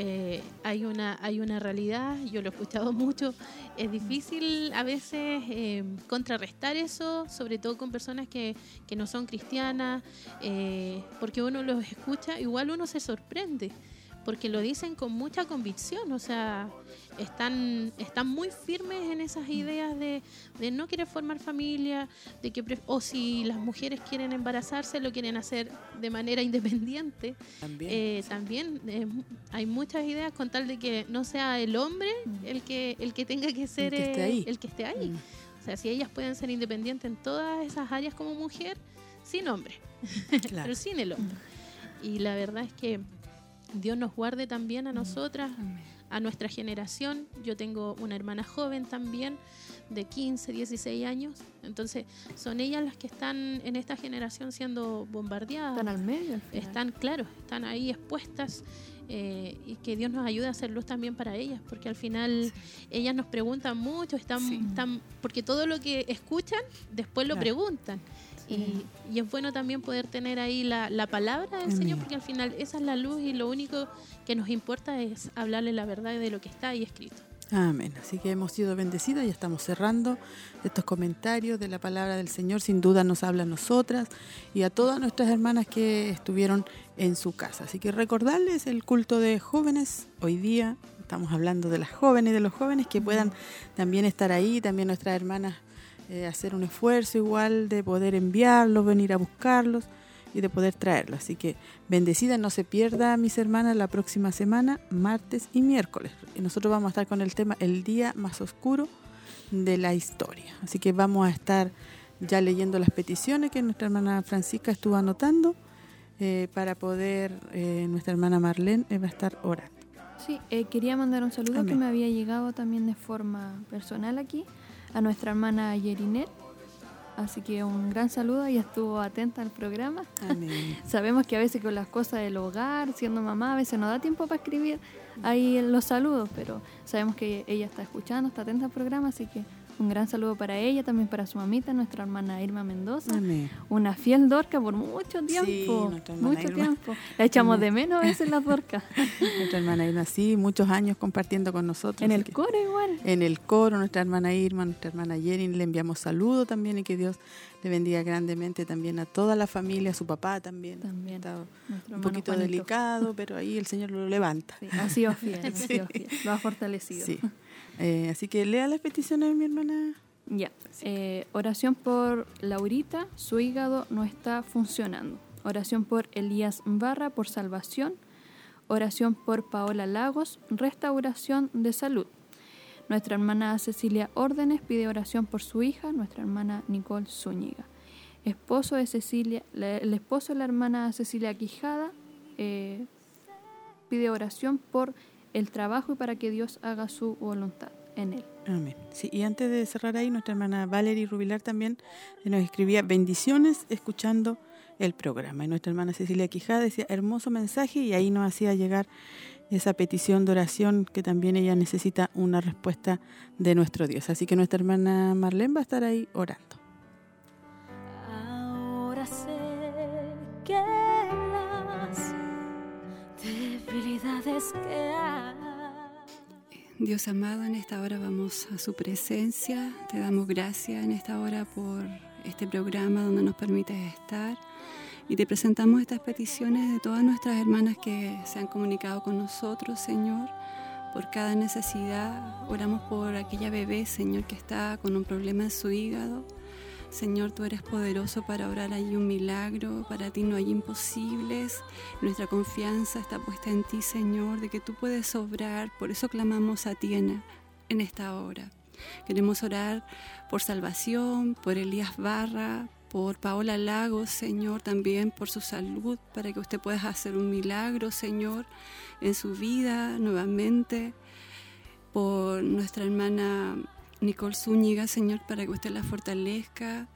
eh, hay, una, hay una realidad, yo lo he escuchado mucho, es difícil a veces eh, contrarrestar eso, sobre todo con personas que, que no son cristianas, eh, porque uno los escucha, igual uno se sorprende porque lo dicen con mucha convicción, o sea, están, están muy firmes en esas ideas de, no querer formar familia, de que o si las mujeres quieren embarazarse, lo quieren hacer de manera independiente. También, eh, también eh, hay muchas ideas con tal de que no sea el hombre mm. el que, el que tenga que ser el que esté ahí. El que esté ahí. Mm. O sea, si ellas pueden ser independientes en todas esas áreas como mujer, sin hombre, pero sin el hombre. Y la verdad es que Dios nos guarde también a nosotras, a nuestra generación. Yo tengo una hermana joven también, de 15, 16 años. Entonces, son ellas las que están en esta generación siendo bombardeadas. Están al medio. Están, claro, están ahí expuestas. Eh, y que Dios nos ayude a hacer luz también para ellas, porque al final ellas nos preguntan mucho, están, están, porque todo lo que escuchan después lo preguntan. Y, es bueno también poder tener ahí la, palabra del Señor, porque al final esa es la luz y lo único que nos importa es hablarle la verdad de lo que está ahí escrito. Amén. Así que hemos sido bendecidas y estamos cerrando estos comentarios de la palabra del Señor. Sin duda nos habla a nosotras y a todas nuestras hermanas que estuvieron en su casa. Así que recordarles el culto de jóvenes hoy día. Estamos hablando de las jóvenes, de los jóvenes que puedan también estar ahí, también nuestras hermanas eh, hacer un esfuerzo igual de poder enviarlos, venir a buscarlos y de poder traerlos. Así que bendecida, no se pierda, mis hermanas, la próxima semana, martes y miércoles. Y nosotros vamos a estar con el tema El día más oscuro de la historia. Así que vamos a estar ya leyendo las peticiones que nuestra hermana Francisca estuvo anotando eh, para poder, eh, nuestra hermana Marlene va a estar orando. Sí, eh, quería mandar un saludo que me había llegado también de forma personal aquí a nuestra hermana Yerinet. Así que un gran saludo, ella estuvo atenta al programa. Sabemos que a veces con las cosas del hogar, siendo mamá, a veces no da tiempo para escribir ahí los saludos, pero sabemos que ella está escuchando, está atenta al programa, así que un gran saludo para ella, también para su mamita, nuestra hermana Irma Mendoza. Una fiel dorca por mucho tiempo. mucho tiempo. La echamos de menos a veces la dorca. nuestra hermana Irma, sí, muchos años compartiendo con nosotros. En el coro igual. En el coro, nuestra hermana Irma, nuestra hermana Yerin, le enviamos saludos también y que Dios le bendiga grandemente también a toda la familia, a su papá también. También. Está un poquito delicado, pero ahí el Señor lo levanta. Sí, ha sido fiel, ha sido fiel, lo ha fortalecido. Sí. Eh, así que lea las peticiones de mi hermana. Ya. Eh, oración por Laurita, su hígado no está funcionando. Oración por Elías Barra, por salvación. Oración por Paola Lagos, restauración de salud. Nuestra hermana Cecilia Órdenes pide oración por su hija, nuestra hermana Nicole Zúñiga. Esposo de Cecilia, el esposo de la hermana Cecilia Quijada eh, pide oración por el trabajo y para que Dios haga su voluntad en él. Amén. Sí, y antes de cerrar ahí, nuestra hermana Valerie Rubilar también nos escribía bendiciones escuchando el programa. Y nuestra hermana Cecilia Quijada decía hermoso mensaje y ahí nos hacía llegar esa petición de oración que también ella necesita una respuesta de nuestro Dios. Así que nuestra hermana Marlene va a estar ahí orando. Dios amado, en esta hora vamos a su presencia. Te damos gracias en esta hora por este programa donde nos permites estar. Y te presentamos estas peticiones de todas nuestras hermanas que se han comunicado con nosotros, Señor, por cada necesidad. Oramos por aquella bebé, Señor, que está con un problema en su hígado. Señor, tú eres poderoso para orar allí un milagro, para ti no hay imposibles. Nuestra confianza está puesta en ti, Señor, de que tú puedes obrar, por eso clamamos a ti en, esta hora. Queremos orar por salvación, por Elías Barra, por Paola Lagos, Señor, también por su salud, para que usted pueda hacer un milagro, Señor, en su vida nuevamente, por nuestra hermana Nicole Zúñiga, Señor, para que usted la fortalezca,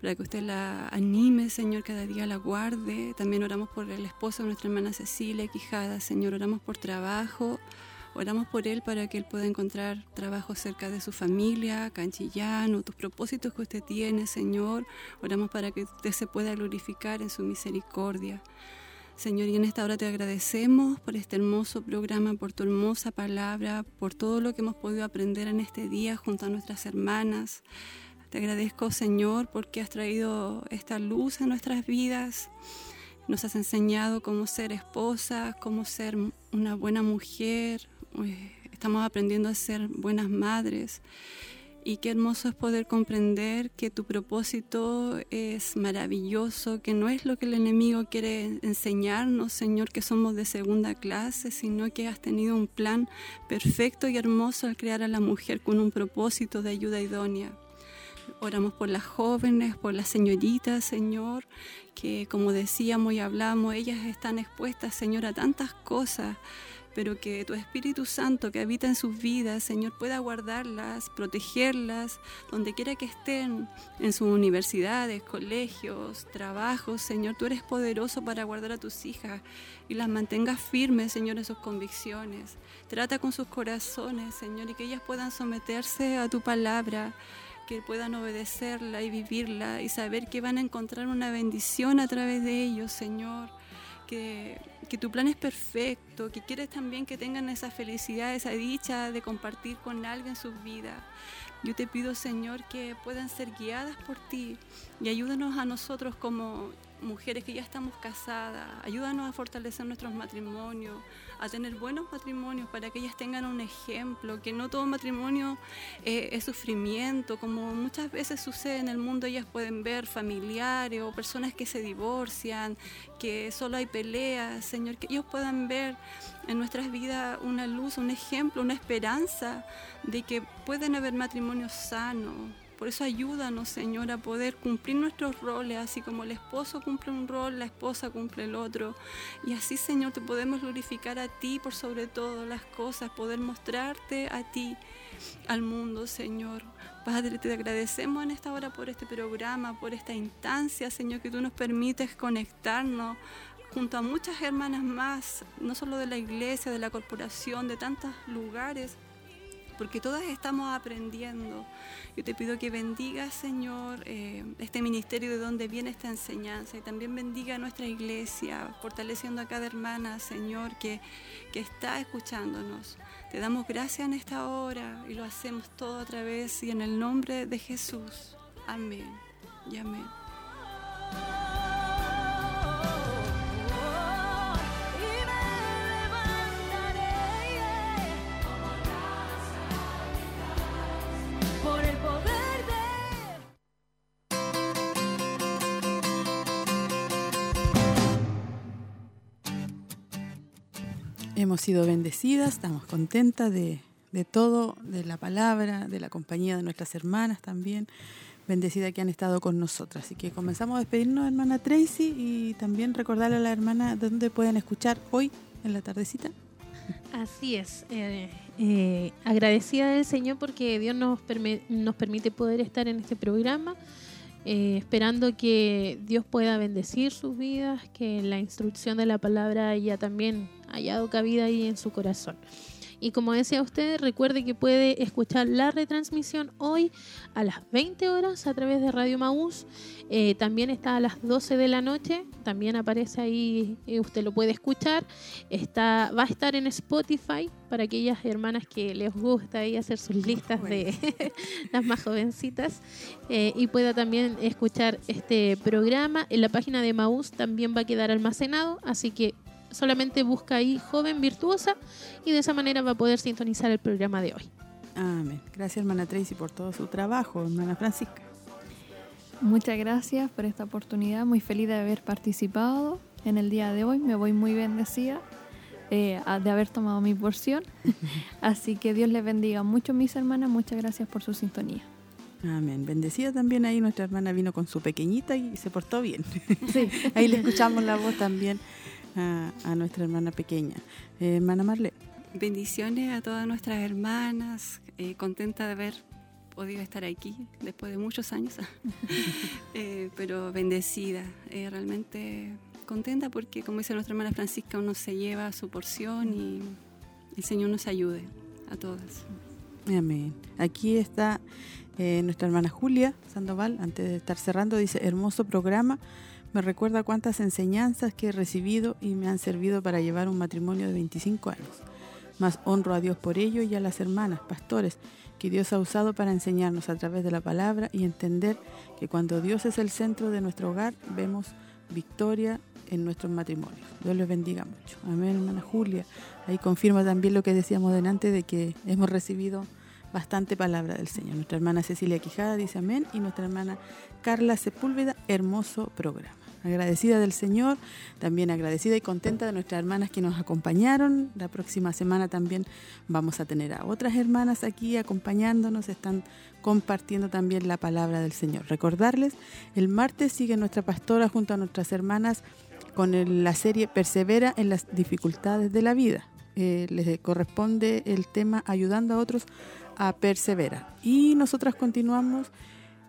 para que usted la anime, Señor, cada día la guarde. También oramos por el esposo de nuestra hermana Cecilia Quijada, Señor, oramos por trabajo, oramos por él para que él pueda encontrar trabajo cerca de su familia, canchillano, tus propósitos que usted tiene, Señor. Oramos para que usted se pueda glorificar en su misericordia. Señor, y en esta hora te agradecemos por este hermoso programa, por tu hermosa palabra, por todo lo que hemos podido aprender en este día junto a nuestras hermanas. Te agradezco, Señor, porque has traído esta luz a nuestras vidas. Nos has enseñado cómo ser esposa, cómo ser una buena mujer. Estamos aprendiendo a ser buenas madres. Y qué hermoso es poder comprender que tu propósito es maravilloso, que no es lo que el enemigo quiere enseñarnos, Señor, que somos de segunda clase, sino que has tenido un plan perfecto y hermoso al crear a la mujer con un propósito de ayuda idónea. Oramos por las jóvenes, por las señoritas, Señor, que como decíamos y hablamos, ellas están expuestas, Señor, a tantas cosas pero que tu Espíritu Santo que habita en sus vidas, Señor, pueda guardarlas, protegerlas, donde quiera que estén, en sus universidades, colegios, trabajos, Señor, tú eres poderoso para guardar a tus hijas y las mantengas firmes, Señor, en sus convicciones. Trata con sus corazones, Señor, y que ellas puedan someterse a tu palabra que puedan obedecerla y vivirla y saber que van a encontrar una bendición a través de ellos, Señor que, tu plan es perfecto, que quieres también que tengan esa felicidad, esa dicha de compartir con alguien sus vidas. Yo te pido, Señor, que puedan ser guiadas por ti y ayúdanos a nosotros como mujeres que ya estamos casadas, ayúdanos a fortalecer nuestros matrimonios, a tener buenos matrimonios para que ellas tengan un ejemplo, que no todo matrimonio eh, es sufrimiento, como muchas veces sucede en el mundo, ellas pueden ver familiares o personas que se divorcian, que solo hay peleas, Señor, que ellos puedan ver en nuestras vidas una luz, un ejemplo, una esperanza de que pueden haber matrimonios sanos por eso ayúdanos, Señor, a poder cumplir nuestros roles, así como el esposo cumple un rol, la esposa cumple el otro. Y así, Señor, te podemos glorificar a ti por sobre todas las cosas, poder mostrarte a ti, al mundo, Señor. Padre, te agradecemos en esta hora por este programa, por esta instancia, Señor, que tú nos permites conectarnos junto a muchas hermanas más, no solo de la iglesia, de la corporación, de tantos lugares porque todas estamos aprendiendo. Yo te pido que bendiga, Señor, eh, este ministerio de donde viene esta enseñanza y también bendiga a nuestra iglesia, fortaleciendo a cada hermana, Señor, que, que está escuchándonos. Te damos gracias en esta hora y lo hacemos todo a través y en el nombre de Jesús. Amén y amén. Hemos sido bendecidas, estamos contentas de, todo, de la palabra, de la compañía de nuestras hermanas también, bendecidas que han estado con nosotras. Así que comenzamos a despedirnos, hermana Tracy, y también recordarle a la hermana dónde pueden escuchar hoy en la tardecita. Así es. Eh, eh, agradecida del Señor porque Dios nos, permite poder estar en este programa. Eh, esperando que Dios pueda bendecir sus vidas, que la instrucción de la palabra haya también hallado cabida ahí en su corazón. Y como decía usted, recuerde que puede escuchar la retransmisión hoy a las 20 horas a través de Radio Maús. Eh, también está a las 12 de la noche. También aparece ahí, eh, usted lo puede escuchar. Está, va a estar en Spotify para aquellas hermanas que les gusta ahí hacer sus listas de las más jovencitas. Eh, y pueda también escuchar este programa. En la página de Maús también va a quedar almacenado. Así que solamente busca ahí joven virtuosa y de esa manera va a poder sintonizar el programa de hoy. Amén. Gracias hermana Tracy por todo su trabajo, hermana Francisca. Muchas gracias por esta oportunidad, muy feliz de haber participado en el día de hoy, me voy muy bendecida eh, de haber tomado mi porción, así que Dios les bendiga mucho mis hermanas, muchas gracias por su sintonía. Amén. Bendecida también ahí nuestra hermana vino con su pequeñita y se portó bien. Sí. ahí le escuchamos la voz también a, nuestra hermana pequeña. Eh, hermana Marle. Bendiciones a todas nuestras hermanas, eh, contenta de haber podido estar aquí después de muchos años, eh, pero bendecida, realmente contenta porque como dice nuestra hermana Francisca, uno se lleva su porción y el Señor nos ayude a todas. Amén. Aquí está nuestra hermana Julia Sandoval, antes de estar cerrando, dice, hermoso programa me recuerda cuántas enseñanzas que he recibido y me han servido para llevar un matrimonio de 25 años. Más honro a Dios por ello y a las hermanas, pastores, que Dios ha usado para enseñarnos a través de la palabra y entender que cuando Dios es el centro de nuestro hogar, vemos victoria en nuestros matrimonios. Dios les bendiga mucho. Amén, hermana Julia. Ahí confirma también lo que decíamos delante de que hemos recibido bastante palabra del Señor. Nuestra hermana Cecilia Quijada dice amén y nuestra hermana Carla Sepúlveda, hermoso programa agradecida del Señor, también agradecida y contenta de nuestras hermanas que nos acompañaron. La próxima semana también vamos a tener a otras hermanas aquí acompañándonos, están compartiendo también la palabra del Señor. Recordarles, el martes sigue nuestra pastora junto a nuestras hermanas con la serie Persevera en las dificultades de la vida. Eh, les corresponde el tema ayudando a otros a perseverar. Y nosotras continuamos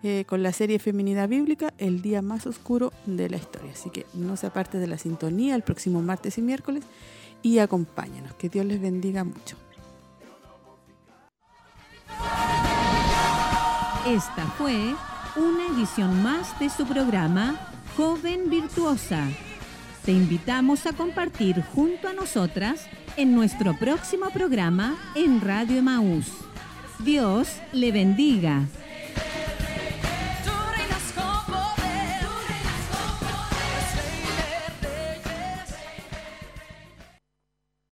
eh, con la serie Feminidad Bíblica, el día más oscuro de la historia. Así que no se aparte de la sintonía el próximo martes y miércoles y acompáñanos. Que Dios les bendiga mucho. Esta fue una edición más de su programa Joven Virtuosa. Te invitamos a compartir junto a nosotras en nuestro próximo programa en Radio Emaús. Dios le bendiga.